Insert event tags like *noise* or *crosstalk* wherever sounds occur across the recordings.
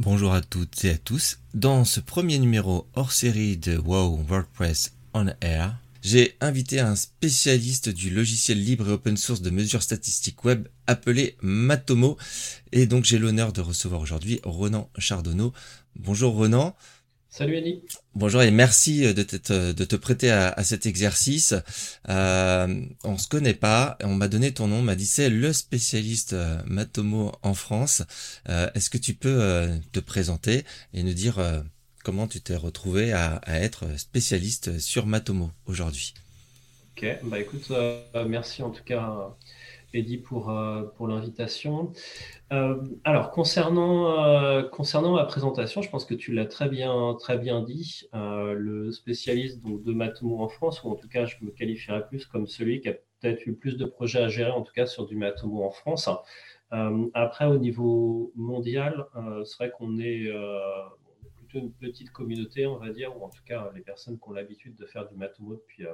Bonjour à toutes et à tous. Dans ce premier numéro hors série de WoW WordPress On Air, j'ai invité un spécialiste du logiciel libre et open source de mesures statistiques web appelé Matomo. Et donc j'ai l'honneur de recevoir aujourd'hui Ronan Chardonneau. Bonjour Ronan. Salut Annie. Bonjour et merci de, de te prêter à, cet exercice. Euh, on se connaît pas, on m'a donné ton nom, m'a dit c'est le spécialiste euh, Matomo en France. Euh, est-ce que tu peux euh, te présenter et nous dire comment tu t'es retrouvé à, à, être spécialiste sur Matomo aujourd'hui? Ok, bah écoute, merci en tout cas Pour, euh, pour l'invitation. Euh, alors, concernant, euh, concernant ma présentation, je pense que tu l'as très bien, dit. le spécialiste de Matomo en France, ou en tout cas, je me qualifierais plus comme celui qui a peut-être eu plus de projets à gérer, en tout cas sur du Matomo en France. après, au niveau mondial, c'est vrai qu'on est plutôt une petite communauté, on va dire, ou en tout cas les personnes qui ont l'habitude de faire du Matomo depuis,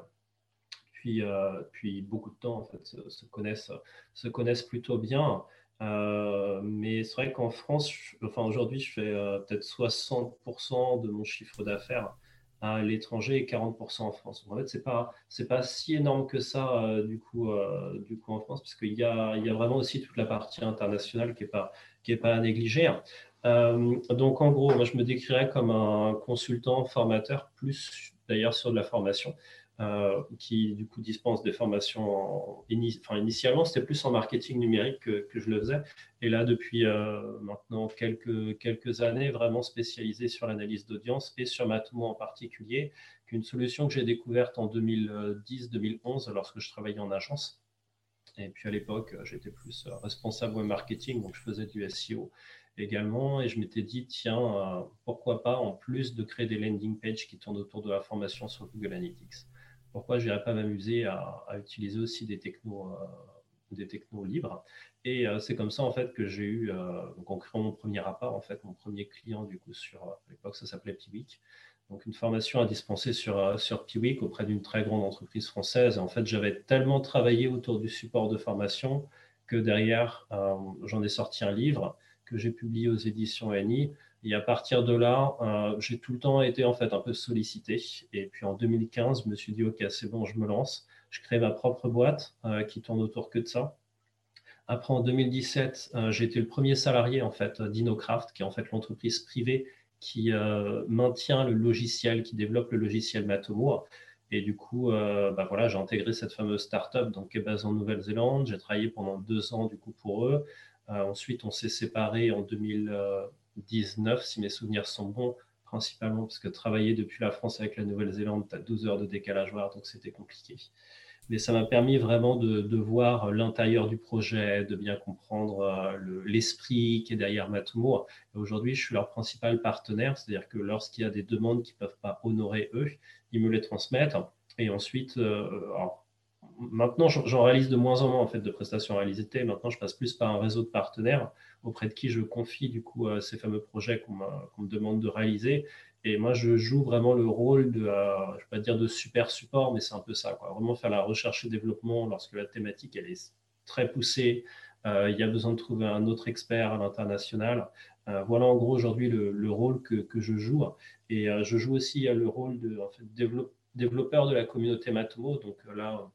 euh, depuis, beaucoup de temps, en fait, se, connaissent, se connaissent plutôt bien. Euh, mais c'est vrai qu'en France, enfin aujourd'hui, je fais euh, peut-être 60% de mon chiffre d'affaires à l'étranger et 40% en France. En fait, c'est pas pas si énorme que ça du coup du coup en France, parce qu'il y a y a vraiment aussi toute la partie internationale qui est pas qui pas à négliger. donc en gros, je me décrirais comme un consultant formateur plus d'ailleurs sur de la formation. Euh, qui du coup dispense des formations. enfin, initialement, c'était plus en marketing numérique que, je le faisais. Et là, depuis euh, maintenant quelques, quelques années, vraiment spécialisé sur l'analyse d'audience et sur Matomo en particulier, qu'une solution que j'ai découverte en 2010-2011 lorsque je travaillais en agence. Et puis à l'époque, j'étais plus responsable web marketing, donc je faisais du SEO également. Et je m'étais dit, tiens, euh, pourquoi pas, en plus de créer des landing pages qui tournent autour de la formation sur Google Analytics pourquoi je n'irais pas m'amuser à, utiliser aussi des technos, euh, des technos libres Et euh, c'est comme ça en fait que j'ai eu, euh, en créant mon premier rapport, en fait, mon premier client du coup sur, à l'époque ça s'appelait Piwik, donc une formation à dispenser sur, sur Piwik auprès d'une très grande entreprise française. En fait, j'avais tellement travaillé autour du support de formation que derrière, j'en ai sorti un livre que j'ai publié aux éditions ANI et à partir de là, euh, j'ai tout le temps été en fait un peu sollicité. Et puis en 2015, je me suis dit, OK, c'est bon, je me lance. Je crée ma propre boîte euh, qui tourne autour que de ça. Après, en 2017, euh, j'ai été le premier salarié en fait d'Inocraft, qui est en fait l'entreprise privée qui maintient le logiciel, qui développe le logiciel Matomo. Et du coup, bah voilà, j'ai intégré cette fameuse startup donc, qui est basée en Nouvelle-Zélande. J'ai travaillé pendant deux ans du coup pour eux. Ensuite, on s'est séparés en 2000. 19, si mes souvenirs sont bons, principalement parce que travailler depuis la France avec la Nouvelle-Zélande, tu as 12 heures de décalage horaire, donc c'était compliqué. Mais ça m'a permis vraiment de, voir l'intérieur du projet, de bien comprendre euh, l'esprit qui est derrière Matomo. Aujourd'hui, je suis leur principal partenaire, c'est-à-dire que lorsqu'il y a des demandes qu'ils ne peuvent pas honorer eux, ils me les transmettent. Et ensuite, euh, maintenant, j'en réalise de moins en moins en fait de prestations réalisées. Maintenant, je passe plus par un réseau de partenaires auprès de qui je confie du coup euh, ces fameux projets qu'on me demande de réaliser. Et moi, je joue vraiment le rôle de, euh, je vais pas dire de super support, mais c'est un peu ça, quoi. Vraiment faire la recherche et développement lorsque la thématique elle est très poussée. Euh, il y a besoin de trouver un autre expert à l'international. voilà en gros aujourd'hui le, rôle que, je joue. Et je joue aussi le rôle de développeur de la communauté Matomo. Donc là,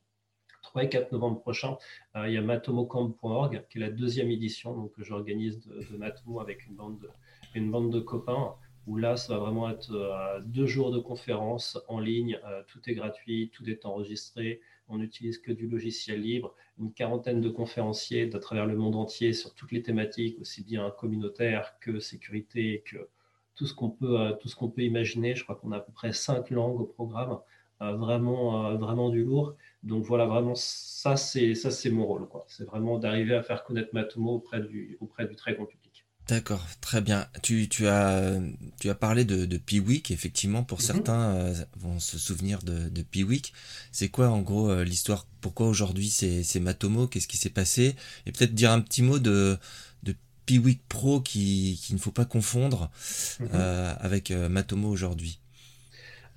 3 et 4 novembre prochain, euh, il y a matomocamp.org, qui est la deuxième édition donc, que j'organise de, Matomo avec une bande, de, une bande de copains où là, ça va vraiment être euh, deux jours de conférences en ligne. Euh, tout est gratuit, tout est enregistré. On n'utilise que du logiciel libre. Une quarantaine de conférenciers de travers le monde entier sur toutes les thématiques, aussi bien communautaire que sécurité, que tout ce qu'on peut, tout ce qu'on peut imaginer. Je crois qu'on a à peu près cinq langues au programme. vraiment, vraiment du lourd. Donc voilà, vraiment, ça c'est ça c'est mon rôle. C'est vraiment d'arriver à faire connaître Matomo auprès du, auprès du très grand public. D'accord, très bien. Tu, tu, as, tu as parlé de, de Piwik, effectivement, pour mhm. certains euh, vont se souvenir de, de Piwik. C'est quoi en gros euh, l'histoire? Pourquoi aujourd'hui c'est Matomo? Qu'est-ce qui s'est passé? Et peut-être dire un petit mot de, de Piwik Pro qui, qui ne faut pas confondre mhm. euh, avec Matomo aujourd'hui.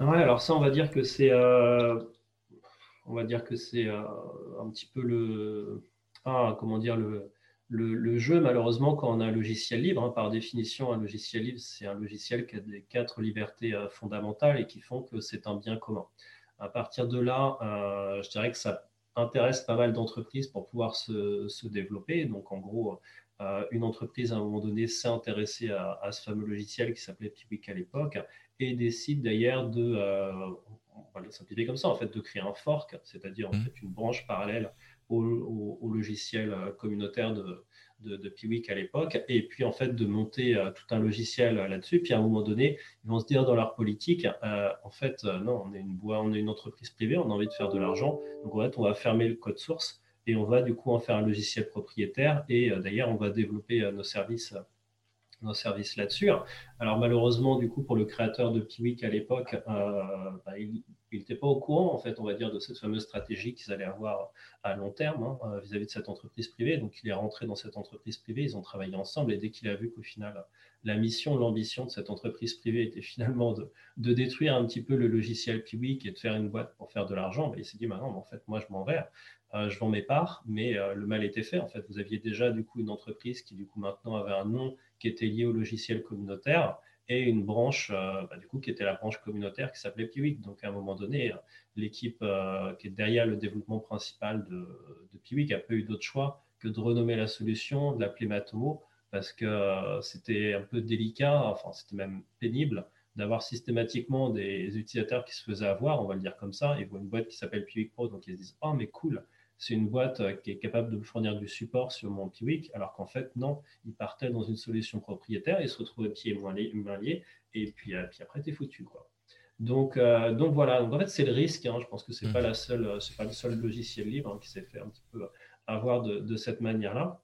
Ouais, alors ça on va dire que c'est on va dire que c'est euh, un petit peu le, comment dire, le, le, jeu, malheureusement, quand on a un logiciel libre, hein, par définition, un logiciel libre, c'est un logiciel qui a des quatre libertés euh, fondamentales et qui font que c'est un bien commun. À partir de là, euh, je dirais que ça intéresse pas mal d'entreprises pour pouvoir se, développer. Donc, en gros, une entreprise, à un moment donné, s'est intéressée à, ce fameux logiciel qui s'appelait Piwik à l'époque et décide d'ailleurs de, on va le simplifier comme ça, en fait, de créer un fork, c'est-à-dire en mmh. fait, une branche parallèle au, logiciel euh, communautaire de, de, de Piwik à l'époque, et puis en fait de monter euh, tout un logiciel euh, là-dessus. Puis à un moment donné, ils vont se dire dans leur politique, en fait, non, on est une boîte, on est une entreprise privée, on a envie de faire de l'argent, donc en fait, on va fermer le code source et on va du coup en faire un logiciel propriétaire. Et d'ailleurs, on va développer nos services nos services là-dessus. Alors malheureusement, du coup, pour le créateur de Piwik à l'époque, bah, il, n'était pas au courant, en fait, on va dire, de cette fameuse stratégie qu'ils allaient avoir à long terme hein, euh, vis-à-vis de cette entreprise privée. Donc, il est rentré dans cette entreprise privée, ils ont travaillé ensemble, et dès qu'il a vu qu'au final, la mission, l'ambition de cette entreprise privée était finalement de, détruire un petit peu le logiciel Piwik et de faire une boîte pour faire de l'argent, bah, il s'est dit, bah en fait, moi, je m'en vais, euh, je vends mes parts, mais euh, le mal était fait. En fait, vous aviez déjà, du coup, une entreprise qui, du coup, maintenant avait un nom qui était lié au logiciel communautaire et une branche, euh, bah, du coup, qui était la branche communautaire qui s'appelait Piwik. Donc, à un moment donné, l'équipe euh, qui est derrière le développement principal de, de Piwik n'a pas eu d'autre choix que de renommer la solution, de l'appeler Matomo, parce que euh, c'était un peu délicat, enfin, c'était même pénible d'avoir systématiquement des utilisateurs qui se faisaient avoir, on va le dire comme ça, ils voient une boîte qui s'appelle Piwik Pro, donc ils se disent Oh, mais cool, c'est une boîte euh, qui est capable de fournir du support sur mon Piwik, alors qu'en fait, non, ils partaient dans une solution propriétaire, ils se retrouvaient pieds moins liés, et puis, euh, puis après, t'es foutu. Quoi. Donc, euh, donc voilà, donc en fait, c'est le risque. Hein. Je pense que ce n'est pas, la seule, c'est pas le seul logiciel libre hein, qui s'est fait un petit peu avoir de, de cette manière-là.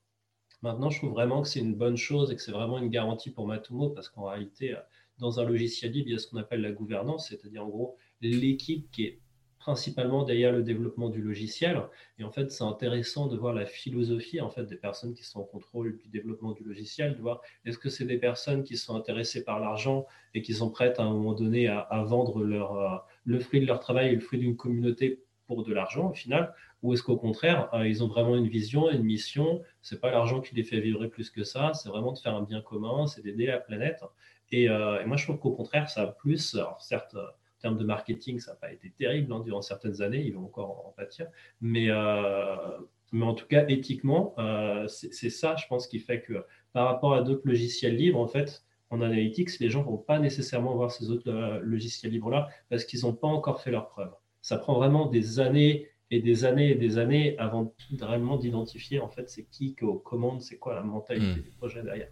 Maintenant, je trouve vraiment que c'est une bonne chose et que c'est vraiment une garantie pour Matomo parce qu'en réalité, dans un logiciel libre, il y a ce qu'on appelle la gouvernance, c'est-à-dire en gros l'équipe qui est principalement derrière le développement du logiciel. Et en fait, c'est intéressant de voir la philosophie en fait des personnes qui sont en contrôle du développement du logiciel, de voir est-ce que c'est des personnes qui sont intéressées par l'argent et qui sont prêtes à un moment donné à, vendre leur, euh, le fruit de leur travail et le fruit d'une communauté pour de l'argent au final, ou est-ce qu'au contraire, euh, ils ont vraiment une vision, une mission, c'est pas l'argent qui les fait vivre plus que ça, c'est vraiment de faire un bien commun, c'est d'aider la planète. Et, euh, et, moi, je trouve qu'au contraire, ça a plus, alors certes, en termes de marketing, ça n'a pas été terrible hein, durant certaines années, ils vont encore en pâtir. Mais, euh, mais en tout cas, éthiquement, euh, c'est ça, je pense, qui fait que par rapport à d'autres logiciels libres, en fait, en analytics, les gens ne vont pas nécessairement voir ces autres euh, logiciels libres-là parce qu'ils n'ont pas encore fait leurs preuves. Ça prend vraiment des années et des années et des années avant vraiment d'identifier en fait c'est qui qui commande, c'est quoi la mentalité hmm. du projet derrière.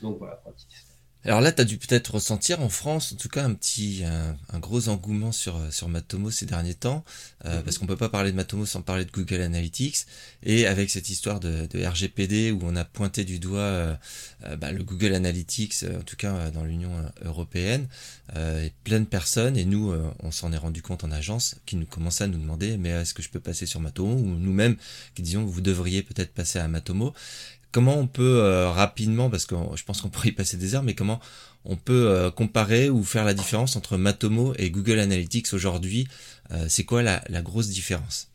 Donc voilà, pour alors là, tu as dû peut-être ressentir en France, en tout cas, un petit, un, gros engouement sur, sur Matomo ces derniers temps, euh, mhm. parce qu'on peut pas parler de Matomo sans parler de Google Analytics, et avec cette histoire de, de RGPD où on a pointé du doigt euh, euh, bah, le Google Analytics, en tout cas dans l'Union européenne, et plein de personnes, et nous, on s'en est rendu compte en agence, qui nous commençaient à nous demander, mais est-ce que je peux passer sur Matomo, ou nous-mêmes qui disions, vous devriez peut-être passer à Matomo comment on peut euh, rapidement, parce que je pense qu'on pourrait y passer des heures, mais comment on peut euh, comparer ou faire la différence entre Matomo et Google Analytics aujourd'hui euh, C'est quoi la, grosse différence?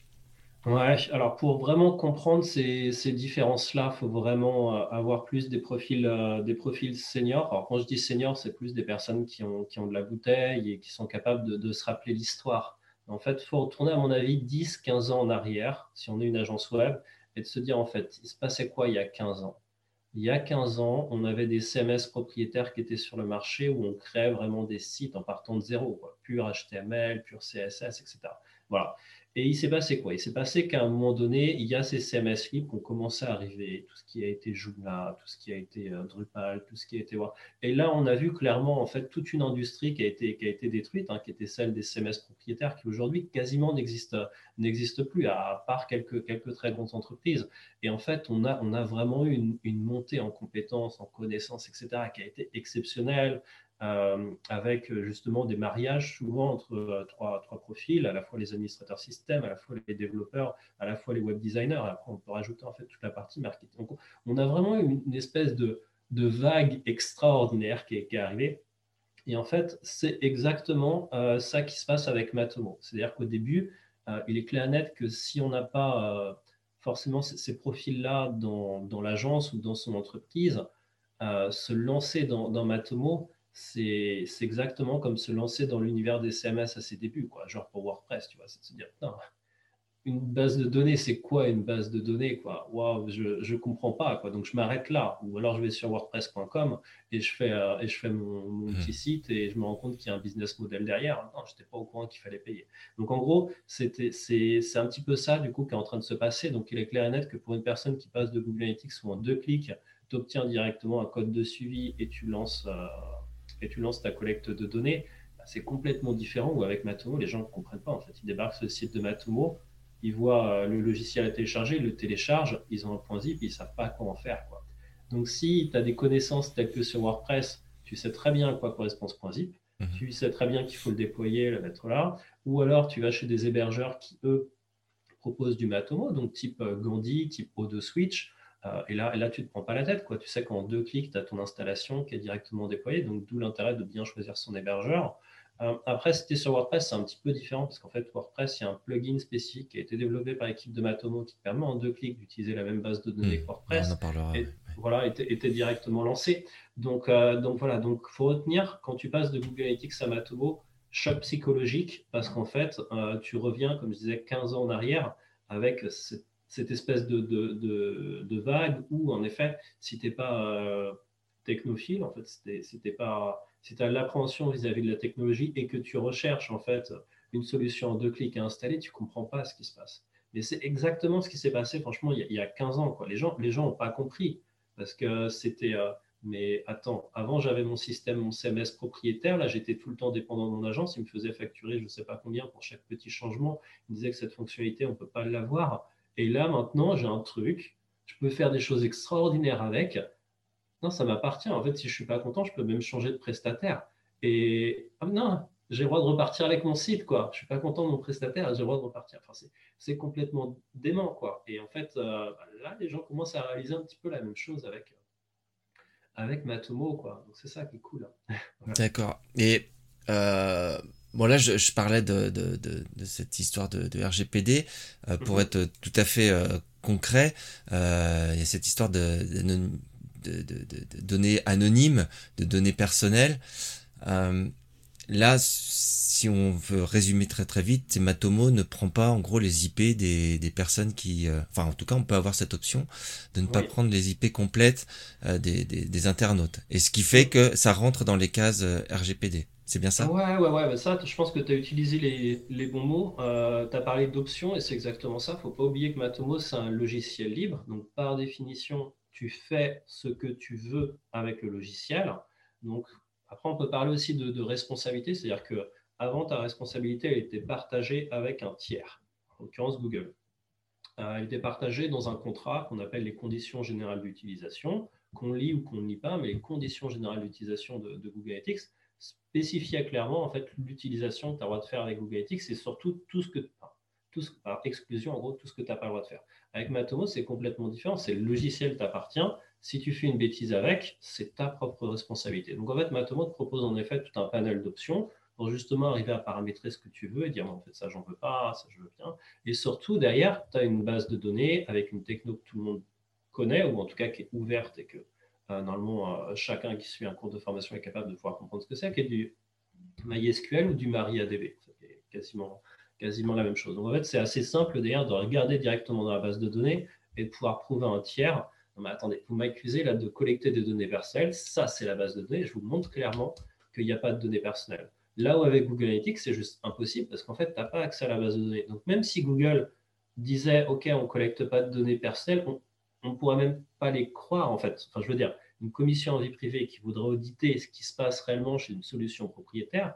Ouais, alors pour vraiment comprendre ces, différences-là, il faut vraiment avoir plus des profils, des profils seniors. Alors quand je dis seniors, c'est plus des personnes qui ont, qui ont de la bouteille et qui sont capables de, de se rappeler l'histoire. En fait, il faut retourner, à mon avis, 10-15 ans en arrière, si on est une agence web, et de se dire en fait, il se passait quoi il y a 15 ans? Il y a 15 ans, on avait des CMS propriétaires qui étaient sur le marché où on créait vraiment des sites en partant de zéro, pur HTML, pur CSS, etc. Voilà. Et il s'est passé quoi? Il s'est passé qu'à un moment donné, il y a ces CMS libres qui ont commencé à arriver, tout ce qui a été Joomla, tout ce qui a été euh, Drupal, tout ce qui a été... Et là, on a vu clairement en fait toute une industrie qui a été, qui a été détruite, hein, qui était celle des CMS propriétaires, qui aujourd'hui quasiment n'existe, n'existe plus, à part quelques, quelques très grandes entreprises. Et en fait, on a, on a vraiment eu une, une montée en compétences, en connaissances, etc., qui a été exceptionnelle. Euh, avec euh, justement des mariages souvent entre euh, trois, trois, profils, à la fois les administrateurs système, à la fois les développeurs, à la fois les web designers. Après, on peut rajouter en fait toute la partie marketing. Donc, on a vraiment une, une espèce de, de, vague extraordinaire qui est, qui est, arrivée. Et en fait, c'est exactement ça qui se passe avec Matomo. C'est-à-dire qu'au début, il est clair et net que si on n'a pas forcément, ces profils-là dans, dans l'agence ou dans son entreprise, se lancer dans Matomo, c'est exactement comme se lancer dans l'univers des CMS à ses débuts, quoi. genre pour WordPress, tu vois, c'est se dire, non, une base de données, c'est quoi une base de données quoi? Waouh, je ne comprends pas. Quoi. Donc, je m'arrête là. Ou alors, je vais sur WordPress.com et je fais, euh, et je fais mon, mmh. petit site et je me rends compte qu'il y a un business model derrière. Non, je n'étais pas au courant qu'il fallait payer. Donc, en gros, c'est un petit peu ça, du coup, qui est en train de se passer. Donc, il est clair et net que pour une personne qui passe de Google Analytics en deux clics, tu obtiens directement un code de suivi et tu lances, euh, et tu lances ta collecte de données. Bah, c'est complètement différent ou avec Matomo, les gens ne comprennent pas. En fait, ils débarquent sur le site de Matomo ils voient euh, le logiciel à télécharger, ils le téléchargent, ils ont un point zip, ils ne savent pas comment faire. Quoi. Donc, si tu as des connaissances telles que sur WordPress, tu sais très bien à quoi correspond ce point zip, mhm. tu sais très bien qu'il faut le déployer, le mettre là, ou alors tu vas chez des hébergeurs qui, eux, proposent du Matomo, donc type euh, Gandhi, type O2 Switch, euh, et, là, et là, tu ne te prends pas la tête. Quoi. Tu sais qu'en deux clics, tu as ton installation qui est directement déployée, donc d'où l'intérêt de bien choisir son hébergeur. Euh, après, c'était sur WordPress, c'est un petit peu différent parce qu'en fait, WordPress, il y a un plugin spécifique qui a été développé par l'équipe de Matomo qui permet en deux clics d'utiliser la même base de données que hmm. WordPress. et, Voilà, était, était, directement lancé. Donc, euh, donc voilà, donc faut retenir quand tu passes de Google Analytics à Matomo, choc psychologique parce qu'en fait, tu reviens, comme je disais, 15 ans en arrière avec cette, espèce de, de, de, vague où, en effet, si tu n'es pas technophile, en fait, c'était pas si tu as l'appréhension vis-à-vis de la technologie et que tu recherches en fait une solution en deux clics à installer, tu ne comprends pas ce qui se passe. Mais c'est exactement ce qui s'est passé, franchement, il y, a, 15 ans. Quoi. Les gens les gens n'ont pas compris parce que c'était. Euh, mais attends, avant j'avais mon système, mon CMS propriétaire. Là, j'étais tout le temps dépendant de mon agence. Il me faisait facturer je ne sais pas combien pour chaque petit changement. Il me disait que cette fonctionnalité, on ne peut pas l'avoir. Et là, maintenant, j'ai un truc. Je peux faire des choses extraordinaires avec. Non, ça m'appartient. En fait, si je suis pas content, je peux même changer de prestataire. Et ah, non, j'ai le droit de repartir avec mon site, quoi. Je suis pas content de mon prestataire, j'ai le droit de repartir. Enfin, c'est complètement dément, quoi. Et en fait, euh, là, les gens commencent à réaliser un petit peu la même chose avec, avec Matomo, quoi. Donc, c'est ça qui est cool. Hein. *laughs* D'accord. Et euh, bon, là, je, parlais de, de, de, cette histoire de, RGPD. Euh, pour mhm. être tout à fait concret, il y a cette histoire de, de, données anonymes, de données personnelles. Euh, là, si on veut résumer très très vite, Matomo ne prend pas en gros les IP des, personnes qui... Euh, enfin, en tout cas, on peut avoir cette option de ne pas prendre les IP complètes euh, des, internautes. Et ce qui fait que ça rentre dans les cases RGPD. C'est bien ça? Ouais, ouais, ouais. ça, je pense que tu as utilisé les, les, bons mots. tu as parlé d'options et c'est exactement ça. Faut pas oublier que Matomo, c'est un logiciel libre. Donc, par définition, tu fais ce que tu veux avec le logiciel. Donc, après, on peut parler aussi de, responsabilité, c'est-à-dire que avant, ta responsabilité, elle était partagée avec un tiers, en l'occurrence Google. Euh, elle était partagée dans un contrat qu'on appelle les conditions générales d'utilisation, qu'on lit ou qu'on ne lit pas, mais les conditions générales d'utilisation de, Google Analytics spécifiaient clairement en fait l'utilisation que tu as le droit de faire avec Google Analytics et surtout tout ce que, tout ce, par exclusion, en gros, tout ce que tu n'as pas le droit de faire. Avec Matomo, c'est complètement différent. C'est le logiciel t'appartient. Si tu fais une bêtise avec, c'est ta propre responsabilité. Donc en fait, Matomo te propose en effet tout un panel d'options pour justement arriver à paramétrer ce que tu veux et dire en fait ça j'en veux pas, ça je veux bien. Et surtout derrière, tu as une base de données avec une techno que tout le monde connaît ou en tout cas qui est ouverte et que normalement euh, chacun qui suit un cours de formation est capable de pouvoir comprendre ce que c'est, qui est du MySQL ou du MariaDB. C'est quasiment quasiment la même chose. Donc en fait, c'est assez simple d'ailleurs de regarder directement dans la base de données et de pouvoir prouver à un tiers. Non, mais attendez, vous m'accusez là de collecter des données personnelles. Ça, c'est la base de données. Je vous montre clairement qu'il n'y a pas de données personnelles. Là où avec Google Analytics, c'est juste impossible parce qu'en fait, tu n'as pas accès à la base de données. Donc même si Google disait, OK, on ne collecte pas de données personnelles, on ne pourrait même pas les croire en fait. Enfin, je veux dire, une commission en vie privée qui voudrait auditer ce qui se passe réellement chez une solution propriétaire,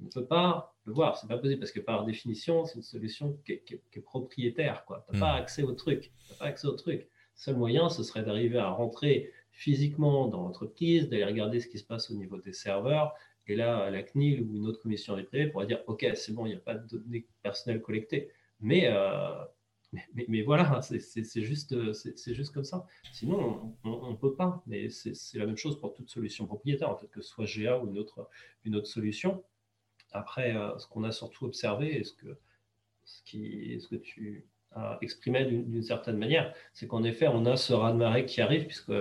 ne peut pas le voir. C'est pas possible parce que par définition, c'est une solution qui est, propriétaire. Tu n'as pas hmm. accès au truc. pas accès au truc. Le seul moyen, ce serait d'arriver à rentrer physiquement dans l'entreprise, d'aller regarder ce qui se passe au niveau des serveurs. Et là, la CNIL ou une autre commission privée pourrait dire OK, c'est bon, il n'y a pas de données personnelles collectées. Mais, euh, mais, voilà, c'est juste, juste comme ça. Sinon, on ne peut pas. Mais c'est la même chose pour toute solution propriétaire, en fait, que ce soit GA ou une autre, une autre solution. Après, euh, ce qu'on a surtout observé, et ce que, ce, que tu exprimait d'une certaine manière. C'est qu'en effet, on a ce raz-de-marée qui arrive, puisque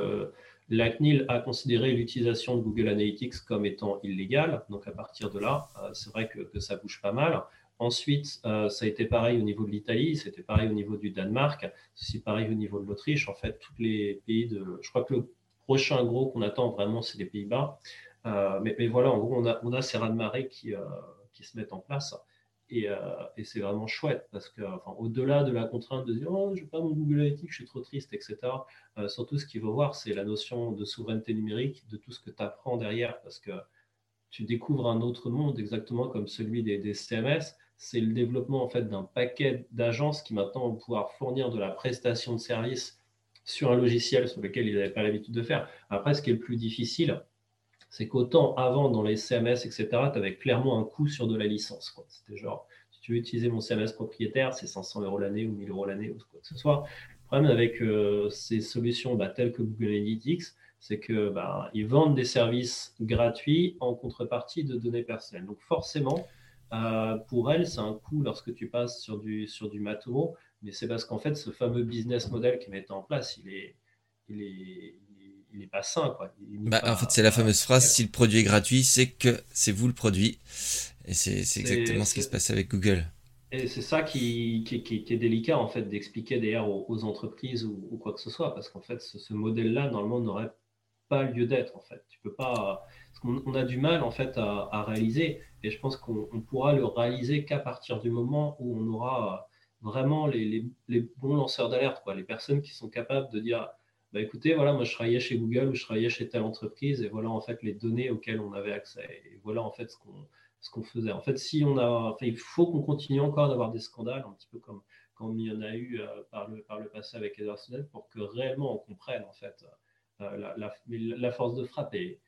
la CNIL a considéré l'utilisation de Google Analytics comme étant illégale. Donc à partir de là, euh, c'est vrai que, ça bouge pas mal. Ensuite, euh, ça a été pareil au niveau de l'Italie, c'était pareil au niveau du Danemark, c'est pareil au niveau de l'Autriche. En fait, tous les pays de. Je crois que le prochain gros qu'on attend vraiment, c'est les Pays-Bas. Euh, mais, voilà, en gros, on a, ces raz-de-marée qui, qui se mettent en place. Euh, et, c'est vraiment chouette parce que, enfin, au-delà de la contrainte de dire oh, je n'ai pas mon Google Analytics, je suis trop triste, etc. Euh, surtout, ce qu'il faut voir, c'est la notion de souveraineté numérique, de tout ce que tu apprends derrière parce que tu découvres un autre monde exactement comme celui des, CMS. C'est le développement en fait d'un paquet d'agences qui maintenant vont pouvoir fournir de la prestation de services sur un logiciel sur lequel ils n'avaient pas l'habitude de faire. Après, ce qui est le plus difficile, c'est qu'autant avant, dans les CMS, etc., tu avais clairement un coût sur de la licence. C'était genre, si tu veux utiliser mon CMS propriétaire, c'est 500 euros l'année ou 1000 euros l'année ou quoi que ce soit. Le problème avec euh, ces solutions bah, telles que Google Analytics, c'est que bah, ils vendent des services gratuits en contrepartie de données personnelles. Donc forcément, euh, pour elles, c'est un coût lorsque tu passes sur du, sur du Matomo, mais c'est parce qu'en fait, ce fameux business model qu'ils mettent en place, il est, il est, il n'est pas sain. Quoi. Bah, en fait, c'est la fameuse phrase si le produit est gratuit, c'est que c'est vous le produit. Et c'est exactement ce qui se passe avec Google. Et c'est ça qui, qui, qui, est délicat, en fait, d'expliquer d'ailleurs aux, entreprises ou, quoi que ce soit, parce qu'en fait, ce, modèle-là, normalement, n'aurait pas lieu d'être, en fait. Tu peux pas. on a du mal, en fait, à, réaliser, et je pense qu'on pourra le réaliser qu'à partir du moment où on aura vraiment les, bons lanceurs d'alerte, quoi, les personnes qui sont capables de dire bah écoutez, voilà, moi je travaillais chez Google ou je travaillais chez telle entreprise et voilà en fait les données auxquelles on avait accès et voilà en fait ce qu'on ce qu'on faisait. En fait, si on a, il faut qu'on continue encore d'avoir des scandales, un petit peu comme comme il y en a eu euh, par le par le passé avec Edward Snowden, pour que réellement on comprenne en fait la, la, force de frappe est,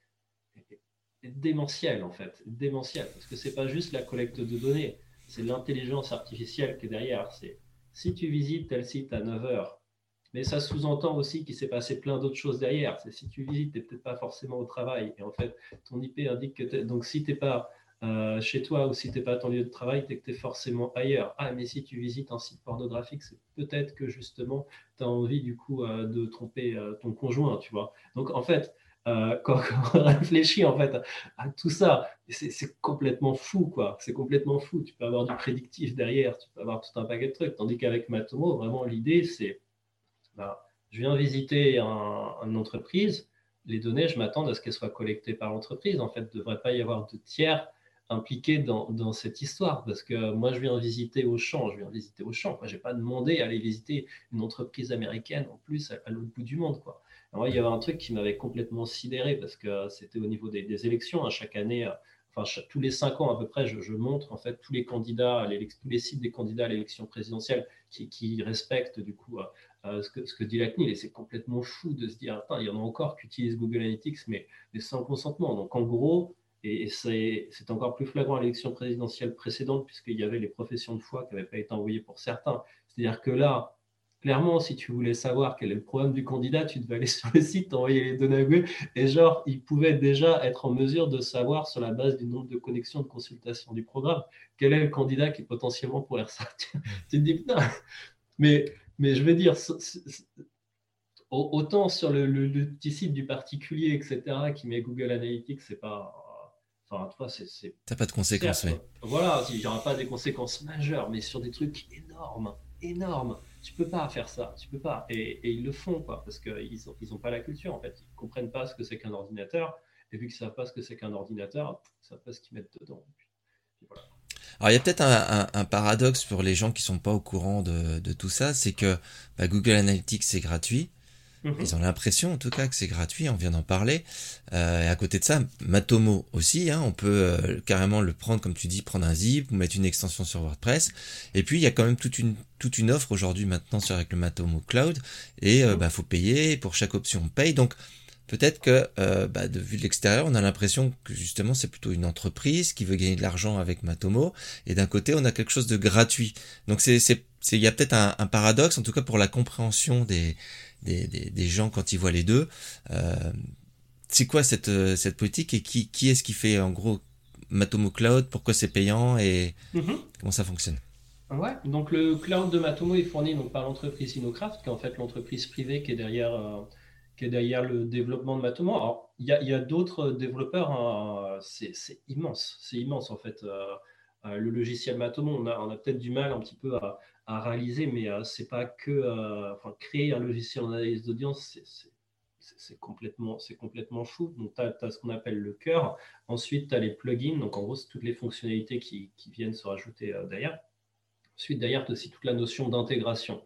démentielle en fait, démentielle parce que c'est pas juste la collecte de données, c'est l'intelligence artificielle qui est derrière. C'est si tu visites tel site à 9 heures mais ça sous-entend aussi qu'il s'est passé plein d'autres choses derrière. C'est si tu visites, tu n'es peut-être pas forcément au travail. Et en fait, ton IP indique que donc si tu n'es pas euh, chez toi ou si tu n'es pas à ton lieu de travail, tu es forcément ailleurs. Ah, mais si tu visites un site pornographique, c'est peut-être que justement, tu as envie du coup euh, de tromper euh, ton conjoint, tu vois. Donc en fait, *laughs* quand, on réfléchit en fait à, tout ça, c'est complètement fou, quoi. C'est complètement fou. Tu peux avoir du prédictif derrière, tu peux avoir tout un paquet de trucs. Tandis qu'avec Matomo, vraiment, l'idée, c'est bah, je viens visiter une entreprise, les données, je m'attends à ce qu'elles soient collectées par l'entreprise. En fait, il ne devrait pas y avoir de tiers impliqués dans, cette histoire. Parce que moi, je viens visiter Auchan, je viens visiter Auchan. Moi, je n'ai pas demandé à aller visiter une entreprise américaine en plus à, l'autre bout du monde. Quoi. Alors, il y avait un truc qui m'avait complètement sidéré parce que c'était au niveau des, élections. Hein. chaque année, enfin tous les cinq ans à peu près, je, montre en fait tous les candidats, tous les sites des candidats à l'élection présidentielle qui, respectent du coup euh, ce, que, ce, que, dit la CNIL, et c'est complètement fou de se dire, il y en a encore qui utilisent Google Analytics, mais, sans consentement. Donc en gros, et, c'est encore plus flagrant à l'élection présidentielle précédente, puisqu'il y avait les professions de foi qui n'avaient pas été envoyées pour certains. C'est-à-dire que là, clairement, si tu voulais savoir quel est le problème du candidat, tu devais aller *laughs* sur le site, envoyer les données à Google, et genre, il pouvait déjà être en mesure de savoir sur la base du nombre de connexions de consultation du programme, quel est le candidat qui potentiellement pourrait ressortir. *laughs* tu te dis, putain, mais mais je veux dire, autant sur le, petit site du particulier, etc., qui met Google Analytics, c'est pas. Enfin, toi, c'est. T'as pas de conséquences, oui. Voilà, il n'y aura pas des conséquences majeures, mais sur des trucs énormes, énormes, tu peux pas faire ça, tu peux pas. Et, ils le font, quoi, parce qu'ils n'ont ils ont pas la culture, en fait. Ils comprennent pas ce que c'est qu'un ordinateur, et vu qu'ils savent pas ce que c'est qu'un ordinateur, ils savent pas ce qu'ils mettent dedans. voilà. Alors il y a peut-être un, paradoxe pour les gens qui sont pas au courant de, tout ça, c'est que bah, Google Analytics c'est gratuit. Mhm. Ils ont l'impression en tout cas que c'est gratuit, on vient d'en parler. Euh, et à côté de ça, Matomo aussi, hein, on peut euh, carrément le prendre comme tu dis, prendre un zip ou mettre une extension sur WordPress. Et puis il y a quand même toute une toute une offre aujourd'hui maintenant sur avec le Matomo Cloud et euh, mhm. bah faut payer pour chaque option on paye. Donc peut-être que euh, bah, de vue de l'extérieur, on a l'impression que justement c'est plutôt une entreprise qui veut gagner de l'argent avec Matomo, et d'un côté on a quelque chose de gratuit. Donc c'est il y a peut-être un, paradoxe, en tout cas pour la compréhension des, des, des, gens quand ils voient les deux. Euh, c'est quoi cette, cette politique et qui, qui est-ce qui fait en gros Matomo Cloud? Pourquoi c'est payant et mm-hmm. comment ça fonctionne? Ouais, donc le cloud de Matomo est fourni donc, par l'entreprise InnoCraft, qui est en fait l'entreprise privée qui est derrière, euh, qui est derrière le développement de Matomo. Alors, il y a, d'autres développeurs, hein, c'est immense, c'est immense en fait. Euh, euh, le logiciel Matomo, on a, on a peut-être du mal un petit peu à, réaliser, mais c'est pas que enfin, créer un logiciel en analyse d'audience, c'est complètement, complètement fou. Donc, tu as, ce qu'on appelle le cœur. Ensuite, tu as les plugins. Donc, en gros, c'est toutes les fonctionnalités qui, viennent se rajouter derrière. Ensuite, derrière, tu as aussi toute la notion d'intégration.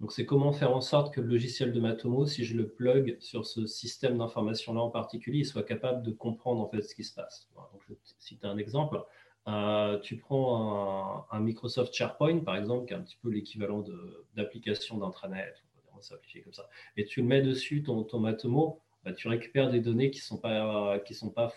Donc, c'est comment faire en sorte que le logiciel de Matomo, si je le plug sur ce système d'information-là en particulier, il soit capable de comprendre en fait ce qui se passe. Donc, je vais citer un exemple. Euh, tu prends un, Microsoft SharePoint, par exemple, qui est un petit peu l'équivalent d'application d'intranet, on va simplifier comme ça, et tu le mets dessus, ton, ton Matomo, bah, tu récupères des données qui ne sont pas, qui sont pas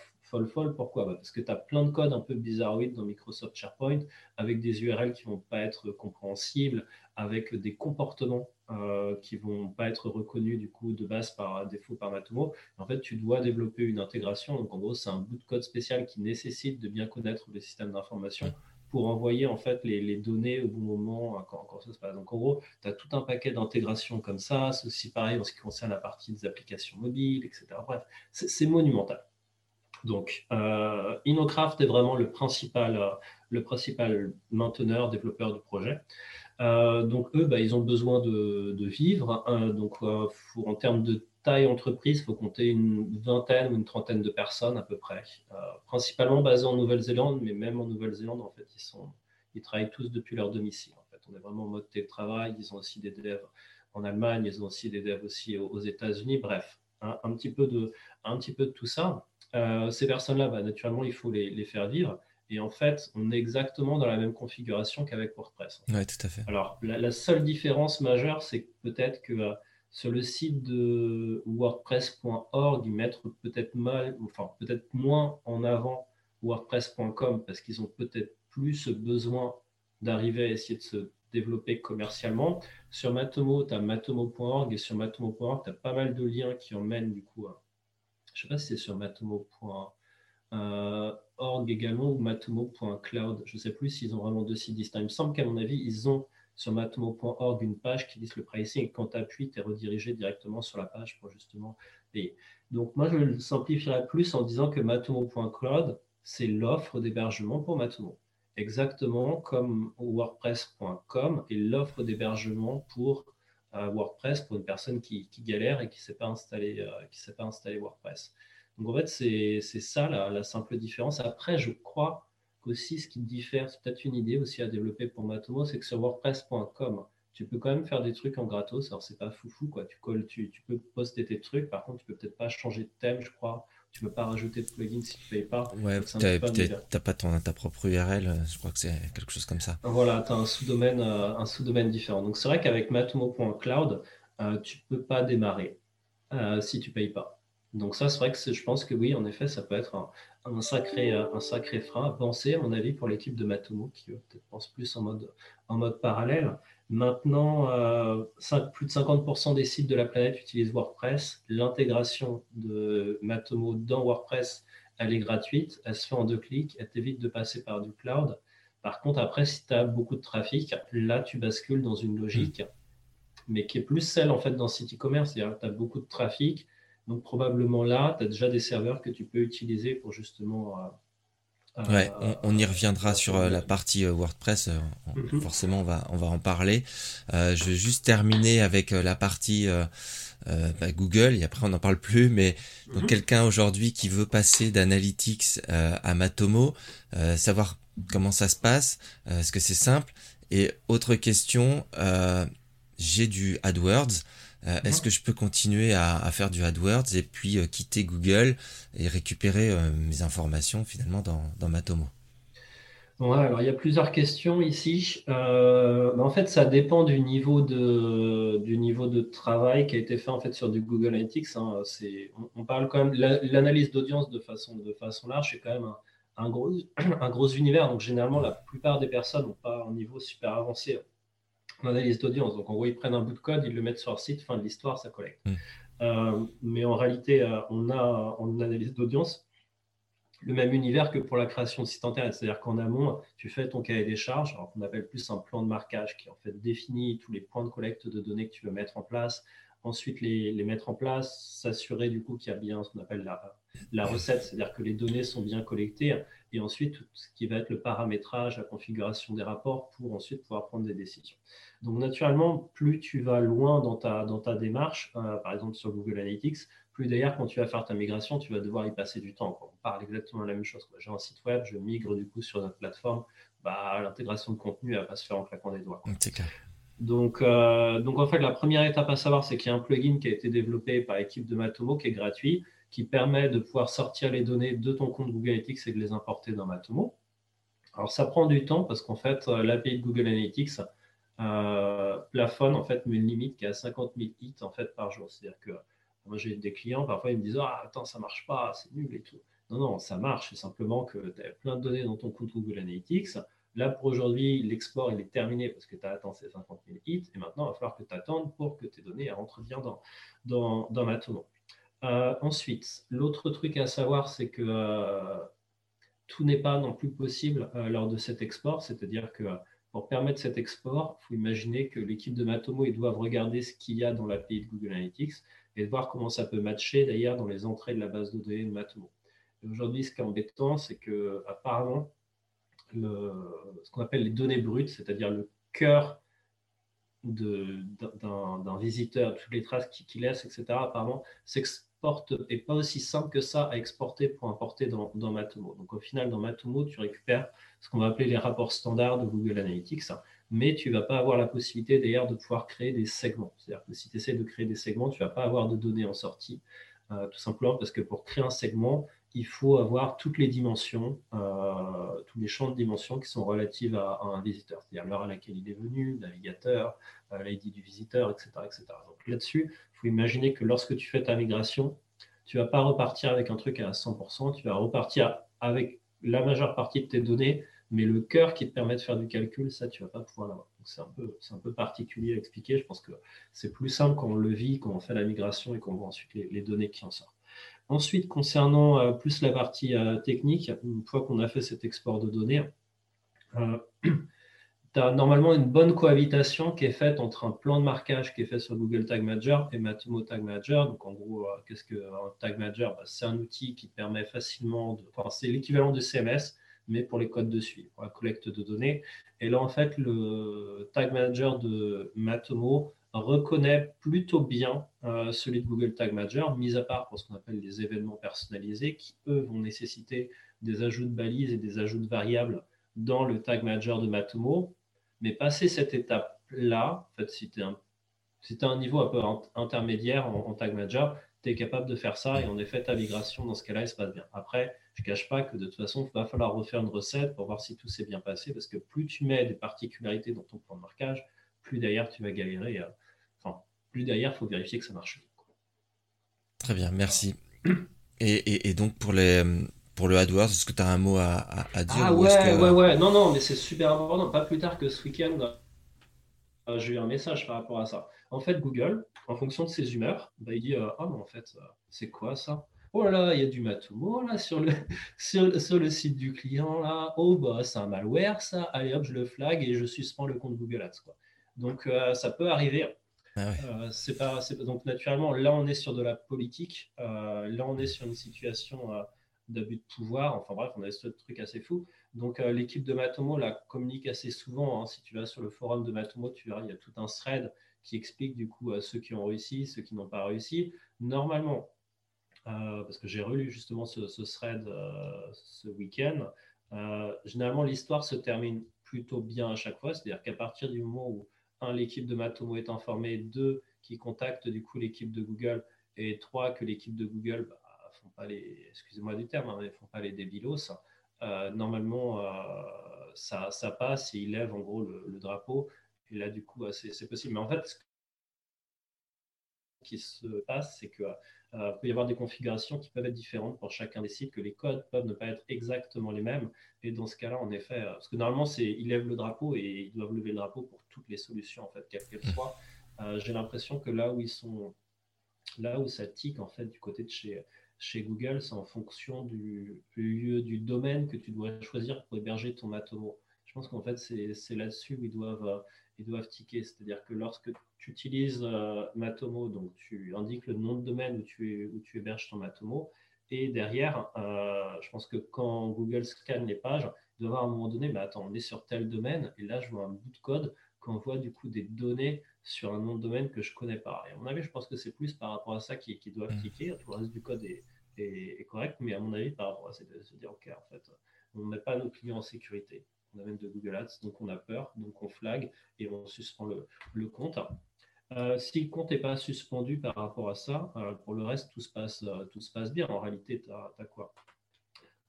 Pourquoi? Bah, Parce que tu as plein de codes un peu bizarroïdes dans Microsoft SharePoint avec des URL qui vont pas être compréhensibles, avec des comportements euh, qui vont pas être reconnus du coup de base par défaut par Matomo. En fait, tu dois développer une intégration. Donc en gros, c'est un bout de code spécial qui nécessite de bien connaître le système d'information pour envoyer en fait les, données au bon moment quand, ça se passe. Donc en gros, tu as tout un paquet d'intégrations comme ça. Aussi pareil en ce qui concerne la partie des applications mobiles, etc. Bref, c'est monumental. Donc, euh, InnoCraft est vraiment le principal, euh, le principal mainteneur, développeur du projet. Euh, donc, eux, bah, ils ont besoin de, vivre. Hein. donc, en termes de taille entreprise, il faut compter une vingtaine ou une trentaine de personnes à peu près, principalement basées en Nouvelle-Zélande, mais même en Nouvelle-Zélande, en fait, ils, sont, ils travaillent tous depuis leur domicile. En fait, on est vraiment en mode télétravail. Ils ont aussi des devs en Allemagne, ils ont aussi des devs aussi aux, États-Unis. Bref, un, petit peu de, un petit peu de tout ça. Euh, ces personnes-là, bah, naturellement, il faut les, faire vivre. Et en fait, on est exactement dans la même configuration qu'avec WordPress. Oui, tout à fait. Alors, la, seule différence majeure, c'est peut-être que euh, sur le site de WordPress.org, ils mettent peut-être mal, enfin peut-être moins en avant WordPress.com parce qu'ils ont peut-être plus besoin d'arriver à essayer de se développer commercialement. Sur Matomo, tu as matomo.org et sur matomo.org, tu as pas mal de liens qui emmènent du coup à, je ne sais pas si c'est sur matomo.org également ou matomo.cloud. Je ne sais plus s'ils ont vraiment deux sites distincts. Il me semble qu'à mon avis, ils ont sur matomo.org une page qui dit le pricing quand tu appuies, tu es redirigé directement sur la page pour justement payer. Donc moi, je le simplifierais plus en disant que matomo.cloud, c'est l'offre d'hébergement pour Matomo. Exactement comme WordPress.com et l'offre d'hébergement pour WordPress pour une personne qui, galère et qui ne sait, pas installer, euh, sait pas installer WordPress. Donc en fait, c'est ça la, simple différence. Après, je crois qu'aussi ce qui diffère, c'est peut-être une idée aussi à développer pour Matomo, c'est que sur WordPress.com, tu peux quand même faire des trucs en gratos. Alors, c'est pas foufou, quoi. Tu, tu peux poster tes trucs. Par contre, tu peux peut-être pas changer de thème, je crois tu peux pas rajouter de plugin si tu payes pas. Ouais, t'as pas ton, ta propre URL, euh, je crois que c'est quelque chose comme ça. Voilà, tu as un sous-domaine euh, un sous-domaine différent. Donc c'est vrai qu'avec matomo.cloud, euh, tu peux pas démarrer euh, si tu payes pas. Donc ça, c'est vrai que je pense que oui, en effet, ça peut être un, sacré, un sacré frein à penser, à mon avis, pour l'équipe de Matomo, qui peut-être pense plus en mode, en mode parallèle. Maintenant, euh, plus de 50% des sites de la planète utilisent WordPress. L'intégration de Matomo dans WordPress, elle est gratuite, elle se fait en deux clics, elle t'évite de passer par du cloud. Par contre, après, si tu as beaucoup de trafic, là, tu bascules dans une logique, mais qui est plus celle en fait dans site e-commerce, c'est-à-dire que tu as beaucoup de trafic. Donc, probablement là, tu as déjà des serveurs que tu peux utiliser pour justement euh, Ouais, on, y reviendra sur euh, la partie euh, WordPress. Euh, mhm. Forcément, on va, on va en parler. je vais juste terminer avec la partie bah, Google et après on n'en parle plus. Mais donc mhm. quelqu'un aujourd'hui qui veut passer d'Analytics à Matomo, savoir comment ça se passe, est-ce que c'est simple? Et autre question, j'ai du AdWords. Euh, est-ce que je peux continuer à, faire du AdWords et puis euh, quitter Google et récupérer euh, mes informations finalement dans, dans Matomo Ouais, alors il y a plusieurs questions ici. en fait, ça dépend du niveau de, du niveau de travail qui a été fait en fait sur du Google Analytics. Hein. on, parle quand même l'analyse d'audience de façon, de façon large, c'est quand même un, un, gros, *clears throat* un gros univers. Donc généralement, la plupart des personnes n'ont pas un niveau super avancé analyse d'audience. Donc, en gros, ils prennent un bout de code, ils le mettent sur leur site, fin de l'histoire, ça collecte. Mm. Euh, mais en réalité, euh, on a une analyse d'audience. le même univers que pour la création de site internet. C'est-à-dire qu'en amont, tu fais ton cahier des charges, alors qu'on appelle plus un plan de marquage qui en fait définit tous les points de collecte de données que tu veux mettre en place, ensuite les, mettre en place, s'assurer du coup qu'il y a bien ce qu'on appelle la, la recette, c'est-à-dire que les données sont bien collectées, et ensuite tout ce qui va être le paramétrage, la configuration des rapports pour ensuite pouvoir prendre des décisions. Donc naturellement, plus tu vas loin dans ta, dans ta démarche, euh, par exemple sur Google Analytics, plus d'ailleurs quand tu vas faire ta migration, tu vas devoir y passer du temps. On parle exactement de la même chose. J'ai un site web, je migre du coup sur notre plateforme, bah, l'intégration de contenu ne va pas se faire en claquant des doigts. Clair. Donc, euh, donc, en fait, la première étape à savoir, c'est qu'il y a un plugin qui a été développé par l'équipe de Matomo qui est gratuit, qui permet de pouvoir sortir les données de ton compte Google Analytics et de les importer dans Matomo. Alors, ça prend du temps parce qu'en fait, euh, l'API de Google Analytics euh, plafonne en fait une limite qui est à 50 000 hits en fait par jour. C'est-à-dire que moi, j'ai des clients, parfois, ils me disent Ah, attends, ça marche pas, c'est nul et tout. Non, non, ça marche. C'est simplement que tu as plein de données dans ton compte Google Analytics Là, pour aujourd'hui, l'export, il est terminé parce que tu as atteint ces 50 000 hits. Et maintenant, il va falloir que tu attendes pour que tes données rentrent bien dans, dans Matomo. Euh, ensuite, l'autre truc à savoir, c'est que euh, tout n'est pas non plus possible euh, lors de cet export. C'est-à-dire que pour permettre cet export, il faut imaginer que l'équipe de Matomo, ils doivent regarder ce qu'il y a dans l'API de Google Analytics et voir comment ça peut matcher d'ailleurs dans les entrées de la base de données de Matomo. Aujourd'hui, ce qui est embêtant, c'est que apparemment, ce qu'on appelle les données brutes, c'est-à-dire le cœur d'un visiteur, toutes les traces qu'il laisse, etc., apparemment, s'exporte et pas aussi simple que ça à exporter pour importer dans, dans, Matomo. Donc au final, dans Matomo, tu récupères ce qu'on va appeler les rapports standards de Google Analytics, mais tu ne vas pas avoir la possibilité d'ailleurs de pouvoir créer des segments. C'est-à-dire que si tu essaies de créer des segments, tu ne vas pas avoir de données en sortie, euh, tout simplement parce que pour créer un segment, il faut avoir toutes les dimensions, euh, tous les champs de dimensions qui sont relatives à, un visiteur, c'est-à-dire l'heure à laquelle il est venu, navigateur, euh, l'ID du visiteur, etc. etc. Donc là-dessus, il faut imaginer que lorsque tu fais ta migration, tu ne vas pas repartir avec un truc à 100%, tu vas repartir avec la majeure partie de tes données, mais le cœur qui te permet de faire du calcul, ça, tu ne vas pas pouvoir l'avoir. C'est un, peu, un peu particulier à expliquer. Je pense que c'est plus simple quand on le vit, quand on fait la migration et qu'on voit ensuite les données qui en sortent. Ensuite, concernant euh, plus la partie euh, technique, une fois qu'on a fait cet export de données, euh, *clears throat* tu as normalement une bonne cohabitation qui est faite entre un plan de marquage qui est fait sur Google Tag Manager et Matomo Tag Manager. Donc, en gros, qu'est-ce qu'un Tag Manager? Bah, C'est un outil qui permet facilement de. Enfin, c'est l'équivalent de CMS, mais pour les codes de suivi, pour la collecte de données. Et là, en fait, le Tag Manager de Matomo reconnaît plutôt bien euh, celui de Google Tag Manager, mis à part pour ce qu'on appelle les événements personnalisés, qui eux vont nécessiter des ajouts de balises et des ajouts de variables dans le Tag Manager de Matomo. Mais passer cette étape-là, en fait, si tu as un niveau un peu intermédiaire en, Tag Manager, tu es capable de faire ça et en effet, ta migration dans ce cas-là, elle se passe bien. Après, je ne cache pas que de toute façon, il va falloir refaire une recette pour voir si tout s'est bien passé parce que plus tu mets des particularités dans ton plan de marquage, plus derrière tu vas galérer. À, plus derrière, il faut vérifier que ça marche. Très bien, merci. *clears throat* Et, donc pour les pour le AdWords, est-ce que tu as un mot à, dire Ah ouais, ouais, ouais. Non, non, mais c'est super important. Pas plus tard que ce week-end, euh, j'ai eu un message par rapport à ça. En fait, Google, en fonction de ses humeurs, bah, il dit euh, Ah, mais en fait, euh, c'est quoi ça Oh là là, il y a du Matomo là sur le, *laughs* sur, sur, le site du client là. Oh bah c'est un malware ça. Allez hop, je le flag et je suspends le compte Google Ads quoi. Donc ça peut arriver. Ah euh, donc naturellement, là on est sur de la politique, euh, là on est sur une situation euh, d'abus de pouvoir, enfin bref, on a ce truc assez fou. Donc l'équipe de Matomo la communique assez souvent. Hein. Si tu vas sur le forum de Matomo, tu verras, il y a tout un thread qui explique du coup ceux qui ont réussi, ceux qui n'ont pas réussi. Normalement, parce que j'ai relu justement ce, ce thread ce week-end, généralement l'histoire se termine plutôt bien à chaque fois, c'est-à-dire qu'à partir du moment où l'équipe de Matomo est informée, deux, qui contactent du coup l'équipe de Google, et trois, que l'équipe de Google bah, font pas les, excusez-moi du terme, hein, mais font pas les débilos. Euh, normalement, euh, ça, ça, passe et ils lèvent en gros le, drapeau. Et là, du coup, c'est possible. Mais en fait, ce qui se passe, c'est que euh, peut y avoir des configurations qui peuvent être différentes pour chacun des sites, que les codes peuvent ne pas être exactement les mêmes. Et dans ce cas-là, en effet, euh, parce que normalement, c'est ils lèvent le drapeau et ils doivent lever le drapeau pour toutes les solutions, en fait, quelles qu'elles soient. Euh, j'ai l'impression que là où ils sont, là où ça tique, en fait, du côté de chez, Google, c'est en fonction du lieu, du domaine que tu dois choisir pour héberger ton Matomo. Je pense qu'en fait, c'est là-dessus où ils doivent, ils doivent ticker. C'est-à-dire que lorsque tu utilises euh, Matomo, donc tu indiques le nom de domaine où tu, où tu héberges ton Matomo, et derrière, euh, je pense que quand Google scanne les pages, il doit voir à un moment donné, mais attends, on est sur tel domaine, et là, je vois un bout de code qu'on voit du coup des données sur un nom de domaine que je connais pas. Et à mon avis, je pense que c'est plus par rapport à ça qu'ils doivent mmh. cliquer. Tout le reste du code est, est, correct, mais à mon avis, par rapport à ça, c'est de se dire, OK, en fait, on ne met pas nos clients en sécurité. On a même de Google Ads, donc on a peur, donc on flag et on suspend le, le compte. Euh, si le compte n'est pas suspendu par rapport à ça, euh, pour le reste, tout se passe, euh, tout se passe bien. En réalité, tu as, quoi?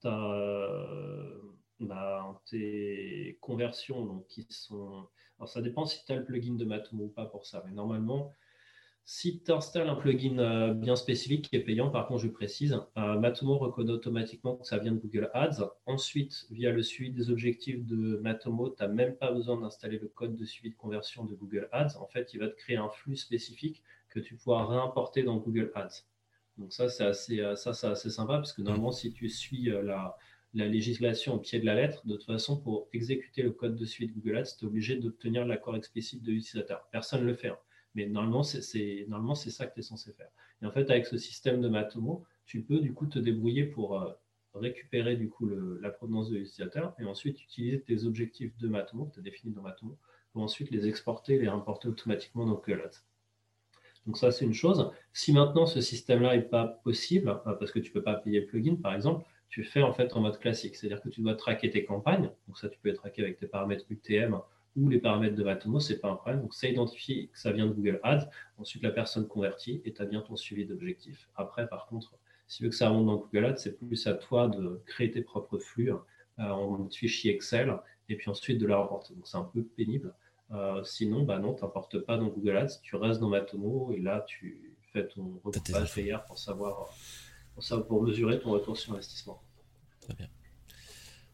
Tu as bah, tes conversions donc, qui sont. Alors, ça dépend si tu as le plugin de Matomo ou pas pour ça. Mais normalement, si tu installes un plugin euh, bien spécifique qui est payant, par contre, je précise, euh, Matomo reconnaît automatiquement que ça vient de Google Ads. Ensuite, via le suivi des objectifs de Matomo, tu n'as même pas besoin d'installer le code de suivi de conversion de Google Ads. En fait, il va te créer un flux spécifique que tu pourras réimporter dans Google Ads. Donc ça, c'est assez, euh, sympa parce que normalement, si tu suis la, la législation au pied de la lettre, de toute façon, pour exécuter le code de suivi de Google Ads, tu es obligé d'obtenir l'accord explicite de l'utilisateur. Personne ne le fait. Hein. Mais normalement, c'est ça que tu es censé faire. Et en fait, avec ce système de Matomo, tu peux du coup te débrouiller pour euh, récupérer du coup la provenance de l'utilisateur et ensuite utiliser tes objectifs de Matomo que tu as définis dans Matomo pour ensuite les exporter, les importer automatiquement dans Ads. Donc ça, c'est une chose. Si maintenant ce système-là n'est pas possible, euh, parce que tu ne peux pas payer le plugin, par exemple, tu fais en fait en mode classique. C'est-à-dire que tu dois traquer tes campagnes. Donc ça, tu peux les traquer avec tes paramètres UTM ou les paramètres de Matomo, c'est pas un problème. Donc, ça identifie que ça vient de Google Ads. Ensuite, la personne convertit et tu as bien ton suivi d'objectif. Après, par contre, si tu veux que ça remonte dans Google Ads, c'est plus à toi de créer tes propres flux euh, en fichier Excel et puis ensuite de la reporter. Donc, c'est un peu pénible. Euh, sinon, bah non, tu n'importes pas dans Google Ads, tu restes dans Matomo et là, tu fais ton regroupage pour savoir, pour savoir, pour mesurer ton retour sur investissement. Très bien.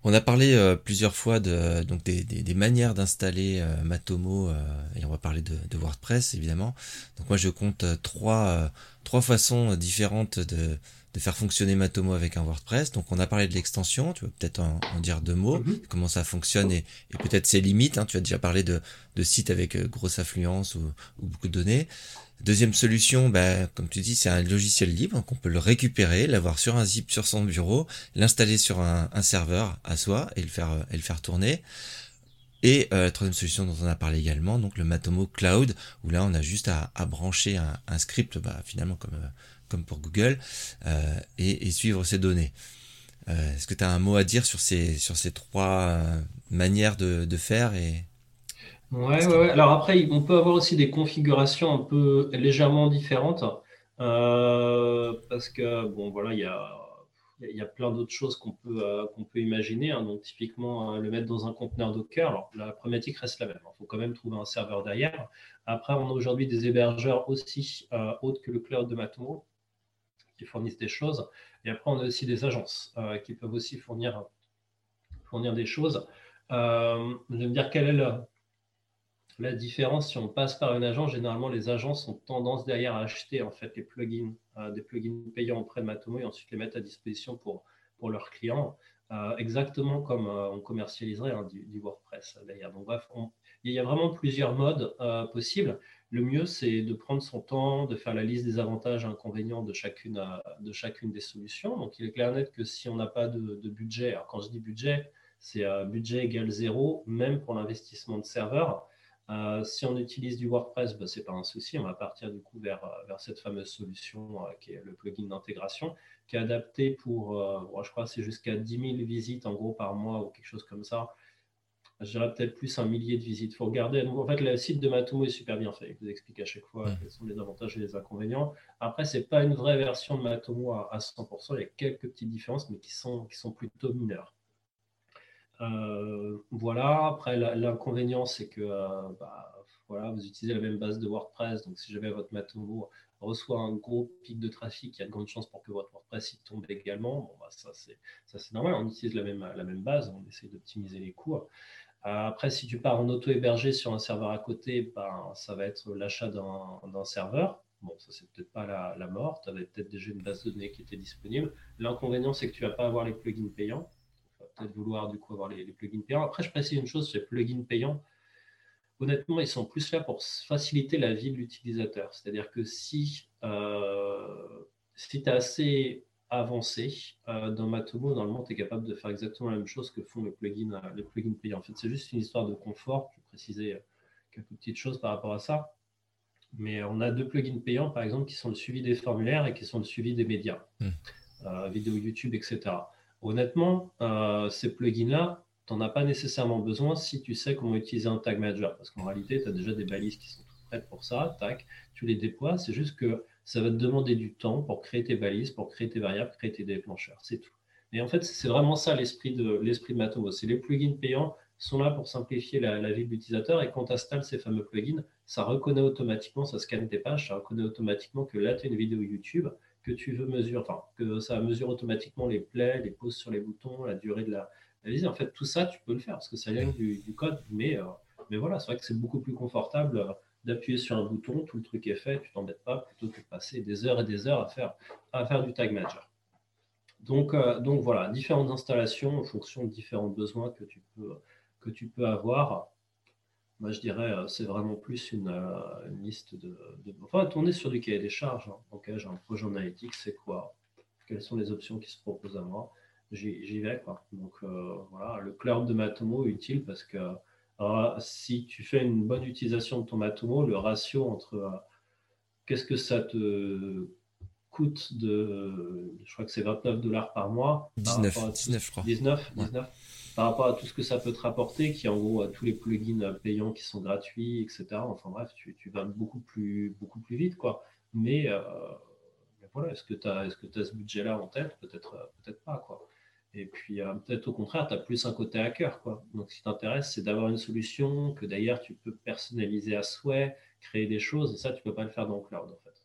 On a parlé euh, plusieurs fois de, donc des, des, manières d'installer euh, Matomo euh, et on va parler de, de, WordPress évidemment. Donc moi je compte trois, trois façons différentes de, de faire fonctionner Matomo avec un WordPress. Donc on a parlé de l'extension, tu vas peut-être en, dire deux mots, mhm. comment ça fonctionne et, et peut-être ses limites. Hein. Tu as déjà parlé de, de sites avec grosse affluence ou, ou beaucoup de données. Deuxième solution, bah, comme tu dis, c'est un logiciel libre, donc on peut le récupérer, l'avoir sur un zip sur son bureau, l'installer sur un, serveur à soi et le faire, et le faire tourner. Et euh, la troisième solution dont on a parlé également, donc le Matomo Cloud, où là on a juste à, brancher un, script, bah, finalement comme, euh, comme pour Google, euh, et, suivre ces données. Est-ce que tu as un mot à dire sur ces, sur ces trois manières de, de faire et, Ouais, ouais, Alors après, on peut avoir aussi des configurations un peu légèrement différentes. Euh, parce que, bon, voilà, il y a, y a plein d'autres choses qu'on peut, euh, qu'on peut imaginer. Hein. Donc, typiquement, euh, le mettre dans un conteneur Docker. Alors, la problématique reste la même. Il faut quand même trouver un serveur derrière. Après, on a aujourd'hui des hébergeurs aussi autres que le cloud de Matomo fournissent des choses. Et après, on a aussi des agences qui peuvent aussi fournir, fournir des choses. je vais me dire quelle est la, différence, si on passe par une agence, généralement, les agences ont tendance derrière à acheter en fait les plugins, euh, des plugins payants auprès de Matomo et ensuite les mettre à disposition pour, pour leurs clients, euh, exactement comme euh, on commercialiserait hein, du, WordPress d'ailleurs. Donc bref, il y a vraiment plusieurs modes possibles. Le mieux, c'est de prendre son temps, de faire la liste des avantages et inconvénients de chacune, de chacune des solutions. Donc il est clair net que si on n'a pas de, budget, alors quand je dis budget, c'est budget égal zéro, même pour l'investissement de serveur. Euh, si on utilise du WordPress, bah, ce n'est pas un souci. On va partir du coup vers, euh, cette fameuse solution euh, qui est le plugin d'intégration, qui est adapté pour, je crois, c'est jusqu'à 10 000 visites en gros par mois ou quelque chose comme ça. Je dirais peut-être plus un millier de visites. Il faut regarder. en fait, le site de Matomo est super bien fait. Il vous explique à chaque fois quels sont les avantages et les inconvénients. Après, ce n'est pas une vraie version de Matomo à, à 100%. Il y a quelques petites différences, mais qui sont, qui sont plutôt mineures. Euh, voilà, après l'inconvénient c'est que euh, bah, voilà, vous utilisez la même base de WordPress, donc si jamais votre Matomo reçoit un gros pic de trafic, il y a de grandes chances pour que votre WordPress y tombe également. Bon, bah, ça c'est normal, on utilise la même, la même base, on essaie d'optimiser les coûts. Euh, après, si tu pars en auto-hébergé sur un serveur à côté, ben, ça va être l'achat d'un serveur. Bon, ça, c'est peut-être pas la, mort. Tu avais peut-être déjà une base de données qui était disponible. L'inconvénient, c'est que tu vas pas avoir les plugins payants. Tu vas peut-être vouloir, du coup, avoir les, plugins payants. Après, je précise une chose, ces plugins payants, honnêtement, ils sont plus là pour faciliter la vie de l'utilisateur. C'est-à-dire que si, euh, si tu es assez avancé euh, dans Matomo, normalement, tu es capable de faire exactement la même chose que font les plugins, euh, les plugins payants. En fait, c'est juste une histoire de confort. Je vais préciser quelques petites choses par rapport à ça. Mais on a deux plugins payants, par exemple, qui sont le suivi des formulaires et qui sont le suivi des médias, euh, vidéo YouTube, etc. Honnêtement, euh, ces plugins-là, tu n'en as pas nécessairement besoin si tu sais comment utiliser un tag manager. Parce qu'en réalité, tu as déjà des balises qui sont prêtes pour ça. Tac, tu les déploies. C'est juste que ça va te demander du temps pour créer tes balises, pour créer tes variables, créer tes déclencheurs. C'est tout. Et en fait, c'est vraiment ça l'esprit de l'esprit de Matomo. C'est les plugins payants sont là pour simplifier la, vie de l'utilisateur. Et quand tu installes ces fameux plugins, ça reconnaît automatiquement, ça scanne tes pages, ça reconnaît automatiquement que là, tu as une vidéo YouTube, que tu veux mesurer, enfin, que ça mesure automatiquement les plays, les pauses sur les boutons, la durée de la, visite. En fait, tout ça, tu peux le faire parce que ça vient du, code. Mais, euh, mais voilà, c'est vrai que c'est beaucoup plus confortable euh, d'appuyer sur un bouton, tout le truc est fait, tu t'embêtes pas, plutôt que de passer des heures et des heures à faire, à faire du tag manager. Donc, euh, donc voilà, différentes installations en fonction de différents besoins que tu peux, que tu peux avoir. Moi, je dirais, euh, c'est vraiment plus une, euh, liste de, Enfin, tourner sur du cahier des charges. Hein. Ok, j'ai un projet analytique, c'est quoi? Quelles sont les options qui se proposent à moi? J'y vais, quoi. Donc, voilà, le cloud de Matomo est utile parce que si tu fais une bonne utilisation de ton Matomo, le ratio entre qu'est-ce que ça te coûte de, je crois que c'est 29 dollars par mois. 19, 19 je crois. 19, 19 par rapport à tout ce que ça peut te rapporter, qui est en gros à tous les plugins payants qui sont gratuits, etc. Enfin bref, tu, vas beaucoup plus, beaucoup plus vite, quoi. Mais, euh, voilà, est-ce que tu as, est -ce as ce budget-là en tête? Peut-être peut pas, quoi. Et puis, euh, peut-être au contraire, tu as plus un côté hacker. Quoi. Donc, ce qui t'intéresse, c'est d'avoir une solution que d'ailleurs tu peux personnaliser à souhait, créer des choses. Et ça, tu ne peux pas le faire dans le cloud, en fait.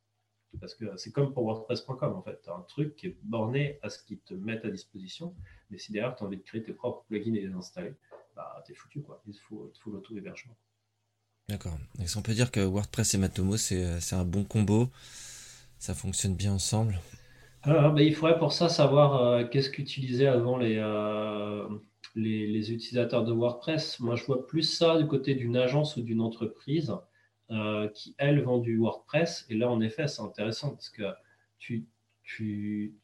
Parce que c'est comme pour WordPress.com, en fait. Tu as un truc qui est borné à ce qu'ils te mettent à disposition. Mais si derrière, tu as envie de créer tes propres plugins et les installer, bah, tu es foutu. Quoi. Il faut, faut l'auto-hébergement. D'accord. Est-ce qu'on peut dire que WordPress et Matomo, c'est un bon combo? Ça fonctionne bien ensemble? Bah, il faudrait pour ça savoir euh, qu'est-ce qu'utilisaient avant euh, les, les, utilisateurs de WordPress. Moi, je vois plus ça du côté d'une agence ou d'une entreprise. Euh, qui, elle, vend du WordPress. Et là, en effet, c'est intéressant parce que tu, tu,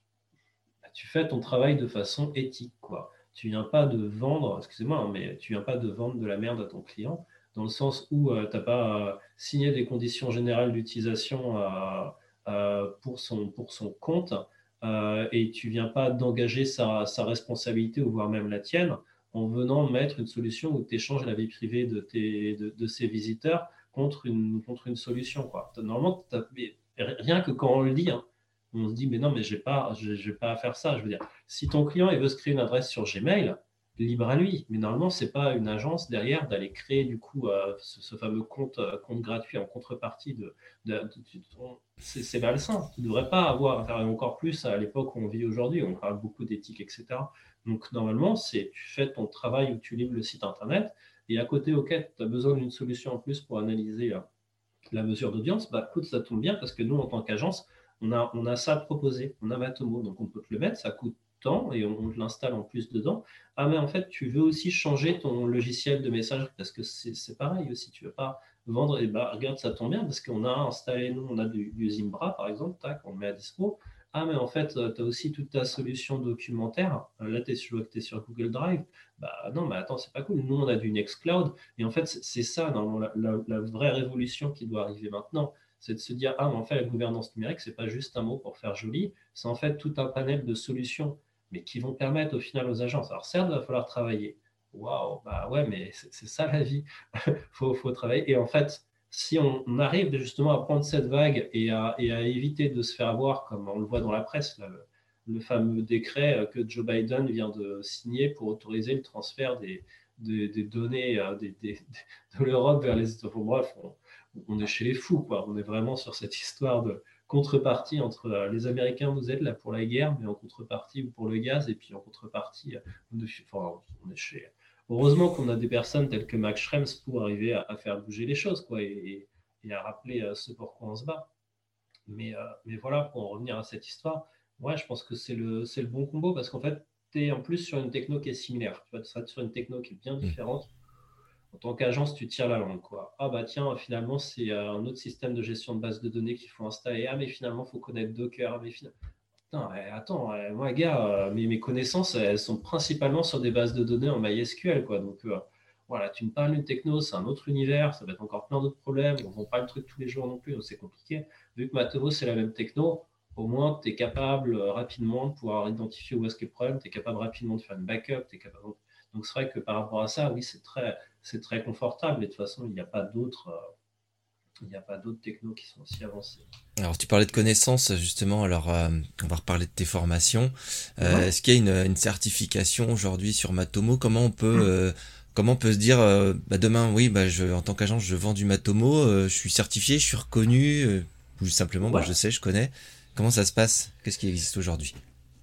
bah, tu fais ton travail de façon éthique. Quoi. Tu viens pas de vendre, excusez-moi, hein, mais tu viens pas de vendre de la merde à ton client, dans le sens où tu n'as pas signé des conditions générales d'utilisation pour, son, pour son compte. et tu viens pas d'engager sa, sa, responsabilité ou voire même la tienne en venant mettre une solution où tu échanges la vie privée de, tes, de, de ses visiteurs contre une, contre une solution. Quoi. Normalement, rien que quand on le dit, hein, on se dit, mais non, mais je n'ai pas, pas à faire ça. Je veux dire, si ton client il veut se créer une adresse sur Gmail, libre à lui. Mais normalement, ce n'est pas une agence derrière d'aller créer du coup euh, ce, fameux compte, euh, compte gratuit en contrepartie de. c'est malsain. Tu ne devrais pas avoir encore plus à l'époque où on vit aujourd'hui. On parle beaucoup d'éthique, etc. Donc normalement, c'est tu fais ton travail où tu livres le site internet. Et à côté, OK, tu as besoin d'une solution en plus pour analyser euh, la mesure d'audience, bah écoute, ça tombe bien parce que nous, en tant qu'agence, on a, on a ça à proposer. On a Matomo, donc on peut te le mettre, ça coûte et on, l'installe en plus dedans. Ah, mais en fait, tu veux aussi changer ton logiciel de message parce que c'est pareil aussi. Tu veux pas vendre, et bah regarde, ça tombe bien parce qu'on a installé, nous, on a du, du Zimbra par exemple, tac, on le met à dispo. Ah, mais en fait, euh, tu as aussi toute ta solution documentaire. Euh, là, tu es, sur, sur Google Drive. Bah non, mais attends, c'est pas cool. Nous, on a du Nextcloud. Et en fait, c'est ça, normalement, la, vraie révolution qui doit arriver maintenant. C'est de se dire, ah, mais en fait, la gouvernance numérique, c'est pas juste un mot pour faire joli. C'est en fait tout un panel de solutions, mais qui vont permettre au final aux agences. Alors, certes, il va falloir travailler. Waouh, bah ouais, mais c'est ça la vie. Il *laughs* faut, faut travailler. Et en fait, si on, arrive justement à prendre cette vague et à, éviter de se faire avoir, comme on le voit dans la presse, le, fameux décret euh, que Joe Biden vient de signer pour autoriser le transfert des, données euh, de l'Europe vers les États-Unis. Bref, on, est chez les fous, quoi. On est vraiment sur cette histoire de contrepartie entre euh, les Américains nous aident là pour la guerre, mais en contrepartie pour le gaz, et puis en contrepartie, on est chez heureusement qu'on a des personnes telles que Max Schrems pour arriver à, faire bouger les choses quoi, et, à rappeler euh, ce pourquoi on se bat. Mais, mais voilà, pour en revenir à cette histoire, ouais, je pense que c'est le, le bon combo parce qu'en fait, tu es en plus sur une techno qui est similaire. Tu vas être sur une techno qui est bien mmh. En tant qu'agence, tu tires la langue. Quoi. Ah bah tiens, finalement, c'est un autre système de gestion de base de données qu'il faut installer. Ah mais finalement, il faut connaître Docker. Mais finalement, attends, moi, gars, euh, mes, connaissances, elles sont principalement sur des bases de données en MySQL. Quoi. Donc, euh, voilà, tu me parles d'une techno, c'est un autre univers, ça va être encore plein d'autres problèmes. On ne vend pas le truc tous les jours non plus, donc c'est compliqué. Vu que Matomo, c'est la même techno, au moins, tu es capable euh, rapidement de pouvoir identifier où est-ce qu'est le problème, tu es capable rapidement de faire une backup. Es capable... Donc, c'est vrai que par rapport à ça, oui, c'est très, très confortable. Et de toute façon, il n'y a pas d'autres il n'y a pas d'autres technos qui sont aussi avancés. Alors, tu parlais de connaissances, justement. Alors, euh, on va reparler de tes formations. Euh, est-ce qu'il y a une, certification aujourd'hui sur Matomo? Comment on peut, euh, comment on peut se dire, bah, demain, oui, bah, je, en tant qu'agent, je vends du Matomo, je suis certifié, je suis reconnu, ou simplement, bah, je sais, je connais. Comment ça se passe? Qu'est-ce qui existe aujourd'hui?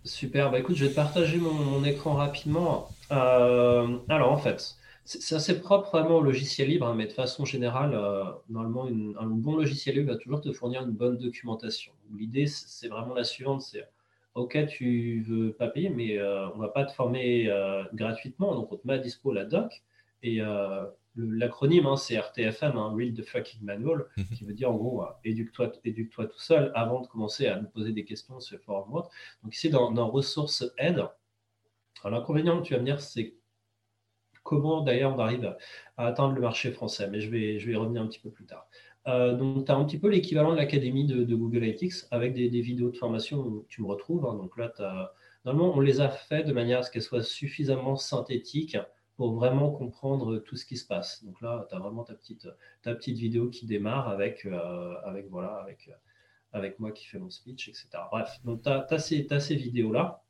Super. Bah, écoute, je vais te partager mon, mon écran rapidement. alors, en fait, c'est assez propre vraiment au logiciel libre, hein, mais de façon générale, euh, normalement, un bon logiciel libre va toujours te fournir une bonne documentation. L'idée, c'est vraiment la suivante, c'est OK, tu veux pas payer, mais euh, on va pas te former euh, gratuitement, donc on te met à dispo la doc. Et l'acronyme, hein, c'est RTFM, hein, Read the Fucking Manual, mhm. qui veut dire en gros, éduque-toi éduque tout seul avant de commencer à nous poser des questions sur le forum Donc ici, dans, dans ressources aide, l'inconvénient, tu vas me dire, c'est comment d'ailleurs on arrive à, atteindre le marché français, mais je vais, je vais y revenir un petit peu plus tard. Euh, donc, tu as un petit peu l'équivalent de l'académie de, Google Analytics avec des, vidéos de formation où tu me retrouves. Hein. donc là, normalement, on les a fait de manière à ce qu'elles soient suffisamment synthétiques pour vraiment comprendre tout ce qui se passe. Donc là, tu as vraiment ta petite, ta petite vidéo qui démarre avec, euh, avec, voilà, avec, avec moi qui fais mon speech, etc. Bref, donc tu as, as ces vidéos-là.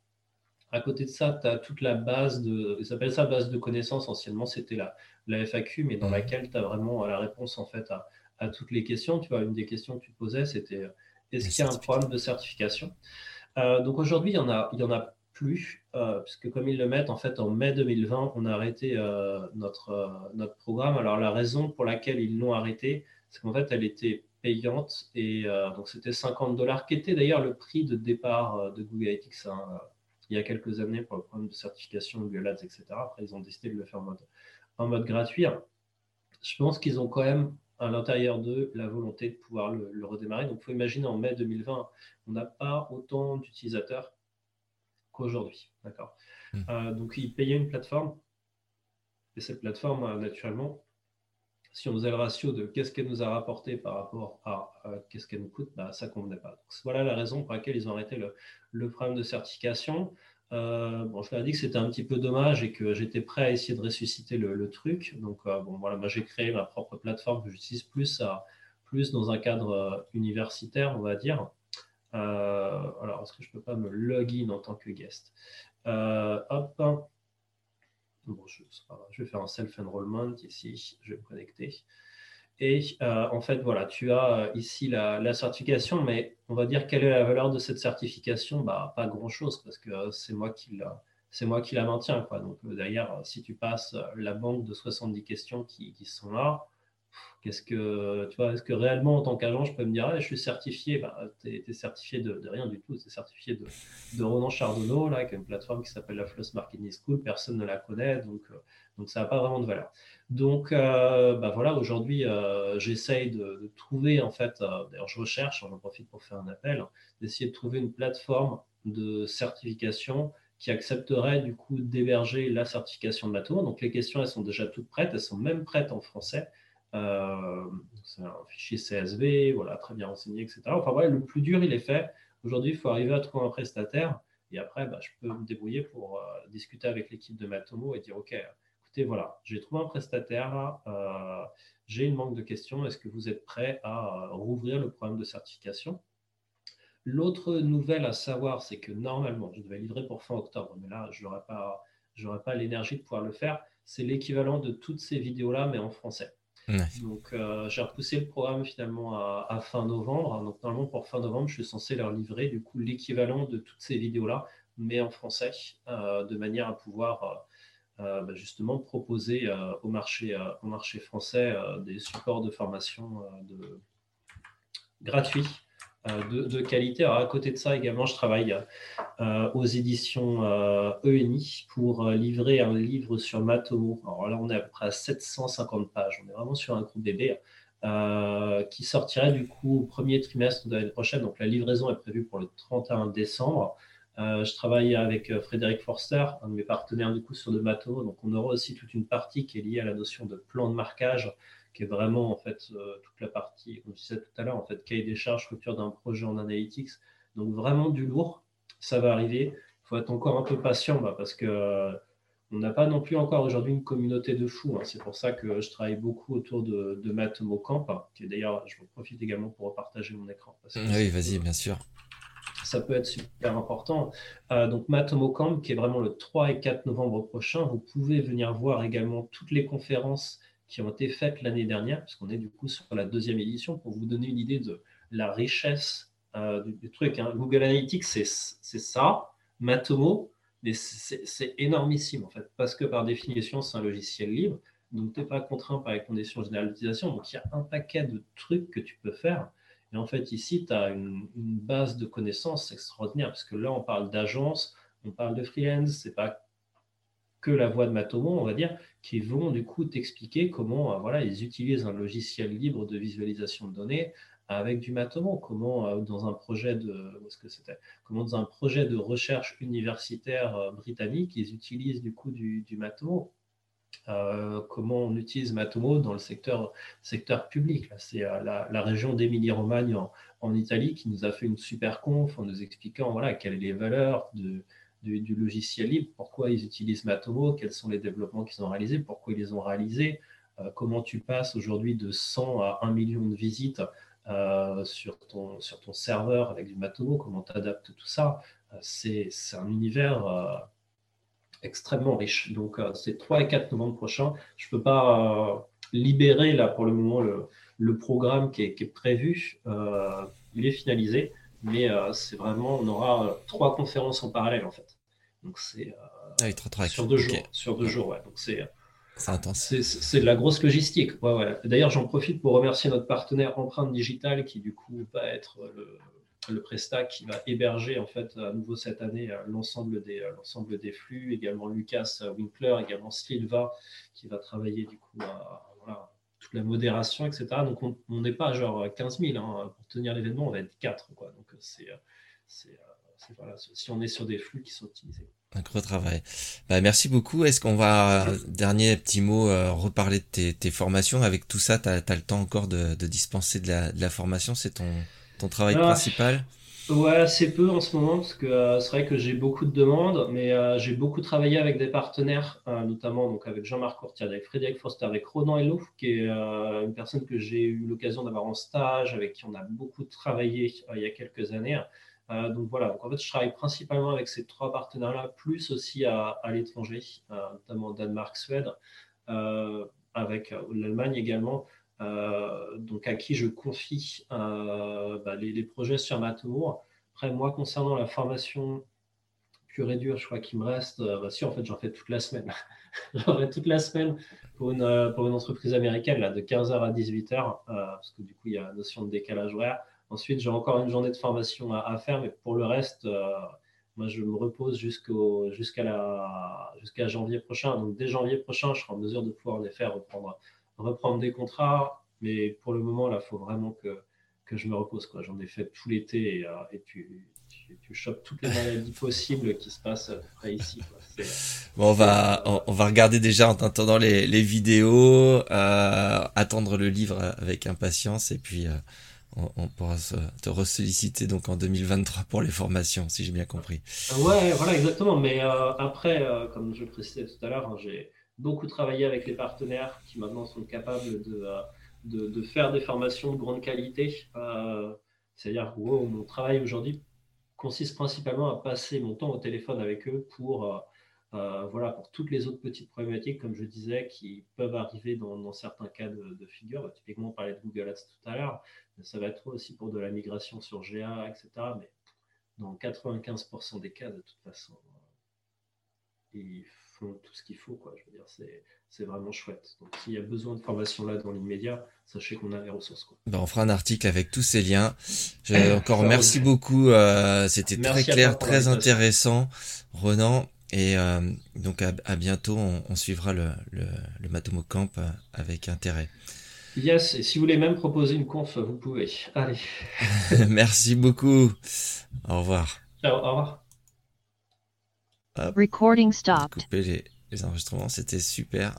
À côté de ça, tu as toute la base de. Ils appellent ça base de connaissances. Anciennement, c'était la, la FAQ, mais dans mhm. laquelle tu as vraiment la réponse en fait à, à, toutes les questions. Tu vois, une des questions que tu posais, c'était euh, est-ce qu'il y a un problème de certification? Euh, Donc aujourd'hui, il y en a, il y en a plus, euh, puisque comme ils le mettent, en fait, en mai 2020, on a arrêté notre, notre programme. Alors la raison pour laquelle ils l'ont arrêté, c'est qu'en fait, elle était payante et donc c'était 50 dollars, qui était d'ailleurs le prix de départ de Google Analytics. Hein, il y a quelques années pour le problème de certification Google Ads, etc. Après, ils ont décidé de le faire en mode, en mode gratuit. Je pense qu'ils ont quand même à l'intérieur d'eux la volonté de pouvoir le, redémarrer. Donc, il faut imaginer en mai 2020, on n'a pas autant d'utilisateurs qu'aujourd'hui. D'accord? Hmm. euh, Donc, ils payaient une plateforme. Et cette plateforme, euh, naturellement, si on faisait le ratio de qu'est-ce qu'elle nous a rapporté par rapport à qu'est-ce qu'elle nous coûte, bah, ça ne convenait pas. voilà la raison pour laquelle ils ont arrêté le, problème de certification. Euh, bon, je leur ai dit que c'était un petit peu dommage et que j'étais prêt à essayer de ressusciter le, truc. Donc, euh, bon, voilà, moi j'ai créé ma propre plateforme que j'utilise plus, plus dans un cadre euh, universitaire, on va dire. alors, est-ce que je ne peux pas me login en tant que guest? Hop. Je, vais faire un self-enrollment ici, je vais me connecter. Et euh, en fait, voilà, tu as euh, ici la, certification, mais on va dire quelle est la valeur de cette certification? Bah, Pas grand-chose, parce que euh, c'est moi qui la, moi qui la maintiens. Quoi. Donc, d'ailleurs, si tu passes la banque de 70 questions qui sont là, Qu'est-ce que, tu vois, est-ce que réellement, en tant qu'agent, je peux me dire, ah, je suis certifié? Bah, Tu es, certifié de, rien du tout. Tu es certifié de, de Ronan Chardonnot, là, qui est une plateforme qui s'appelle la Floss Marketing School. Personne ne la connaît, donc, euh, donc ça n'a pas vraiment de valeur. Donc, euh, bah, voilà, aujourd'hui, euh, j'essaye de, trouver, en fait, d'ailleurs, je recherche, j'en profite pour faire un appel, d'essayer de trouver une plateforme de certification qui accepterait du coup d'héberger la certification de Mato. Donc les questions, elles sont déjà toutes prêtes, elles sont même prêtes en français. Euh, c'est un fichier CSV, voilà, très bien renseigné, etc. Enfin voilà, le plus dur, il est fait. Aujourd'hui, il faut arriver à trouver un prestataire. Et après, bah, je peux me débrouiller pour euh, discuter avec l'équipe de Matomo et dire, OK, écoutez, voilà, j'ai trouvé un prestataire, euh, j'ai une manque de questions, est-ce que vous êtes prêt à rouvrir le problème de certification? L'autre nouvelle à savoir, c'est que normalement, je devais livrer pour fin octobre, mais là, je n'aurai pas, pas l'énergie de pouvoir le faire. C'est l'équivalent de toutes ces vidéos-là, mais en français. Donc, euh, j'ai repoussé le programme finalement à, fin novembre. Donc, normalement, pour fin novembre, je suis censé leur livrer du coup l'équivalent de toutes ces vidéos-là, mais en français, euh, de manière à pouvoir euh, bah, justement proposer au, marché, au marché français des supports de formation gratuits de, qualité. À côté de ça, également, je travaille aux éditions ENI e pour livrer un livre sur Matomo. Alors là, on est à peu près à 750 pages. On est vraiment sur un gros bébé. qui sortirait du coup au premier trimestre de l'année prochaine. Donc la livraison est prévue pour le 31 décembre. Euh, je travaille avec euh, Frédéric Forster, un de mes partenaires du coup sur de Mato. Donc on aura aussi toute une partie qui est liée à la notion de plan de marquage, qui est vraiment en fait euh, toute la partie, comme je disais tout à l'heure, en fait cahier des charges, structure d'un projet en analytics. Donc vraiment du lourd, ça va arriver. Il faut être encore un peu patient bah, parce que on n'a pas non plus encore aujourd'hui une communauté de fous. Hein. C'est pour ça que je travaille beaucoup autour de, de Matomo Camp, qui d'ailleurs, je profite également pour repartager mon écran. oui, vas-y, bien sûr ça peut être super important. Euh, donc, Matomo Camp, qui est vraiment le 3 et 4 novembre prochain, vous pouvez venir voir également toutes les conférences qui ont été faites l'année dernière, puisqu'on est du coup sur la deuxième édition, pour vous donner une idée de la richesse euh, du, truc. Hein. Google Analytics, c'est ça. Matomo, c'est énormissime en fait, parce que par définition, c'est un logiciel libre, donc tu n'es pas contraint par les conditions de généralisation. Donc il y a un paquet de trucs que tu peux faire. Et en fait, ici, tu as une, base de connaissances extraordinaire, parce que là, on parle d'agence, on parle de freelance, c'est pas que la voix de Matomo, on va dire, qui vont du coup t'expliquer comment euh, voilà, ils utilisent un logiciel libre de visualisation de données avec du Matomo, comment euh, dans un projet de ce que c'était? Comment dans un projet de recherche universitaire euh, britannique, ils utilisent du coup du, du Matomo. Euh, comment on utilise Matomo dans le secteur, secteur public. C'est la, région d'Émilie-Romagne en, Italie qui nous a fait une super conf en nous expliquant voilà, quelles sont les valeurs de, du, logiciel libre, pourquoi ils utilisent Matomo, quels sont les développements qu'ils ont réalisés, pourquoi ils les ont réalisés, euh, comment tu passes aujourd'hui de 100 à 1 million de visites sur, ton, sur ton serveur avec du Matomo, comment tu adaptes tout ça? c'est un univers extrêmement riche. Donc, euh, c'est 3 et 4 novembre prochain. Je ne peux pas euh, libérer, là, pour le moment, le, programme qui est, prévu. Euh, il est finalisé, mais c'est vraiment, on aura trois conférences en parallèle, en fait. Donc, c'est ah sur deux jours. Sur deux jours, ouais. Donc, c'est. C'est de la grosse logistique. Ouais, ouais. D'ailleurs, j'en profite pour remercier notre partenaire Empreinte Digitale qui, du coup, va être le, le Presta qui va héberger en fait à nouveau cette année euh, l'ensemble des, euh, flux, également Lucas euh, Winkler, également Silva qui va travailler du coup à, toute la modération, etc. Donc on n'est pas genre 15 000 hein. pour tenir l'événement, on va être 4. Quoi. Donc c'est, voilà, si on est sur des flux qui sont optimisés. Un gros travail. Bah, merci beaucoup. Est-ce qu'on va, dernier petit mot, reparler de tes, formations? Avec tout ça, tu as, le temps encore de, dispenser de la, de la formation? C'est ton, ton travail principal? Ouais, assez peu en ce moment, parce que euh, c'est vrai que j'ai beaucoup de demandes, mais euh, j'ai beaucoup travaillé avec des partenaires, euh, notamment donc avec Jean-Marc Courtier, avec Frédéric Foster, avec Ronan Hello, qui est une personne que j'ai eu l'occasion d'avoir en stage, avec qui on a beaucoup travaillé il y a quelques années. donc voilà, donc en fait, je travaille principalement avec ces trois partenaires-là, plus aussi à, à l'étranger, notamment Danemark, Suède, avec l'Allemagne également. Euh, donc à qui je confie euh, bah, les, projets sur ma tour. Après, moi, concernant la formation pure et dure, je crois qu'il me reste, euh, bah, si en fait j'en fais toute la semaine. *laughs* j'en fais toute la semaine pour une, pour une entreprise américaine, là, de 15h à 18h, parce que du coup, il y a la notion de décalage horaire. Ensuite, j'ai encore une journée de formation à, faire, mais pour le reste, moi, je me repose jusqu'à la, jusqu'à janvier prochain. Donc, dès janvier prochain, je serai en mesure de pouvoir les faire reprendre reprendre des contrats. Mais pour le moment, là, il faut vraiment que, que je me repose. J'en ai fait tout l'été et, euh, et tu, tu, chopes toutes les maladies possibles qui se passent près ici. Bon, on va, on, va regarder déjà en attendant les, les vidéos, euh, attendre le livre avec impatience et puis euh, on, pourra te ressolliciter donc en 2023 pour les formations, si j'ai bien compris. Ouais, voilà, exactement. Mais après, comme je le précisais tout à l'heure, hein, j'ai beaucoup travaillé avec les partenaires qui maintenant sont capables de, euh, de, faire des formations de grande qualité. Euh, c'est-à-dire que mon travail aujourd'hui consiste principalement à passer mon temps au téléphone avec eux pour, euh, voilà, pour toutes les autres petites problématiques, comme je disais, qui peuvent arriver dans, certains cas de, figure. Typiquement, on parlait de Google Ads tout à l'heure, ça va être aussi pour de la migration sur GA, etc. Mais dans 95% des cas, de toute façon, ils font tout ce qu'il faut. Quoi. Je veux dire, c'est vraiment chouette. Donc, s'il y a besoin de formation là dans l'immédiat, sachez qu'on a les ressources. Quoi. Ben, on fera un article avec tous ces liens. Je, *coughs* encore merci beaucoup. Euh, C'était très clair, très intéressant, Renan. Et euh, donc à, à, bientôt, on, on suivra le, le, le Matomo Camp euh, avec intérêt. Yes, et si vous voulez même proposer une conf, vous pouvez. Allez. *laughs* Merci beaucoup. Au revoir. Ciao, au revoir. Hop. Recording stopped. Couper les, les enregistrements, c'était super.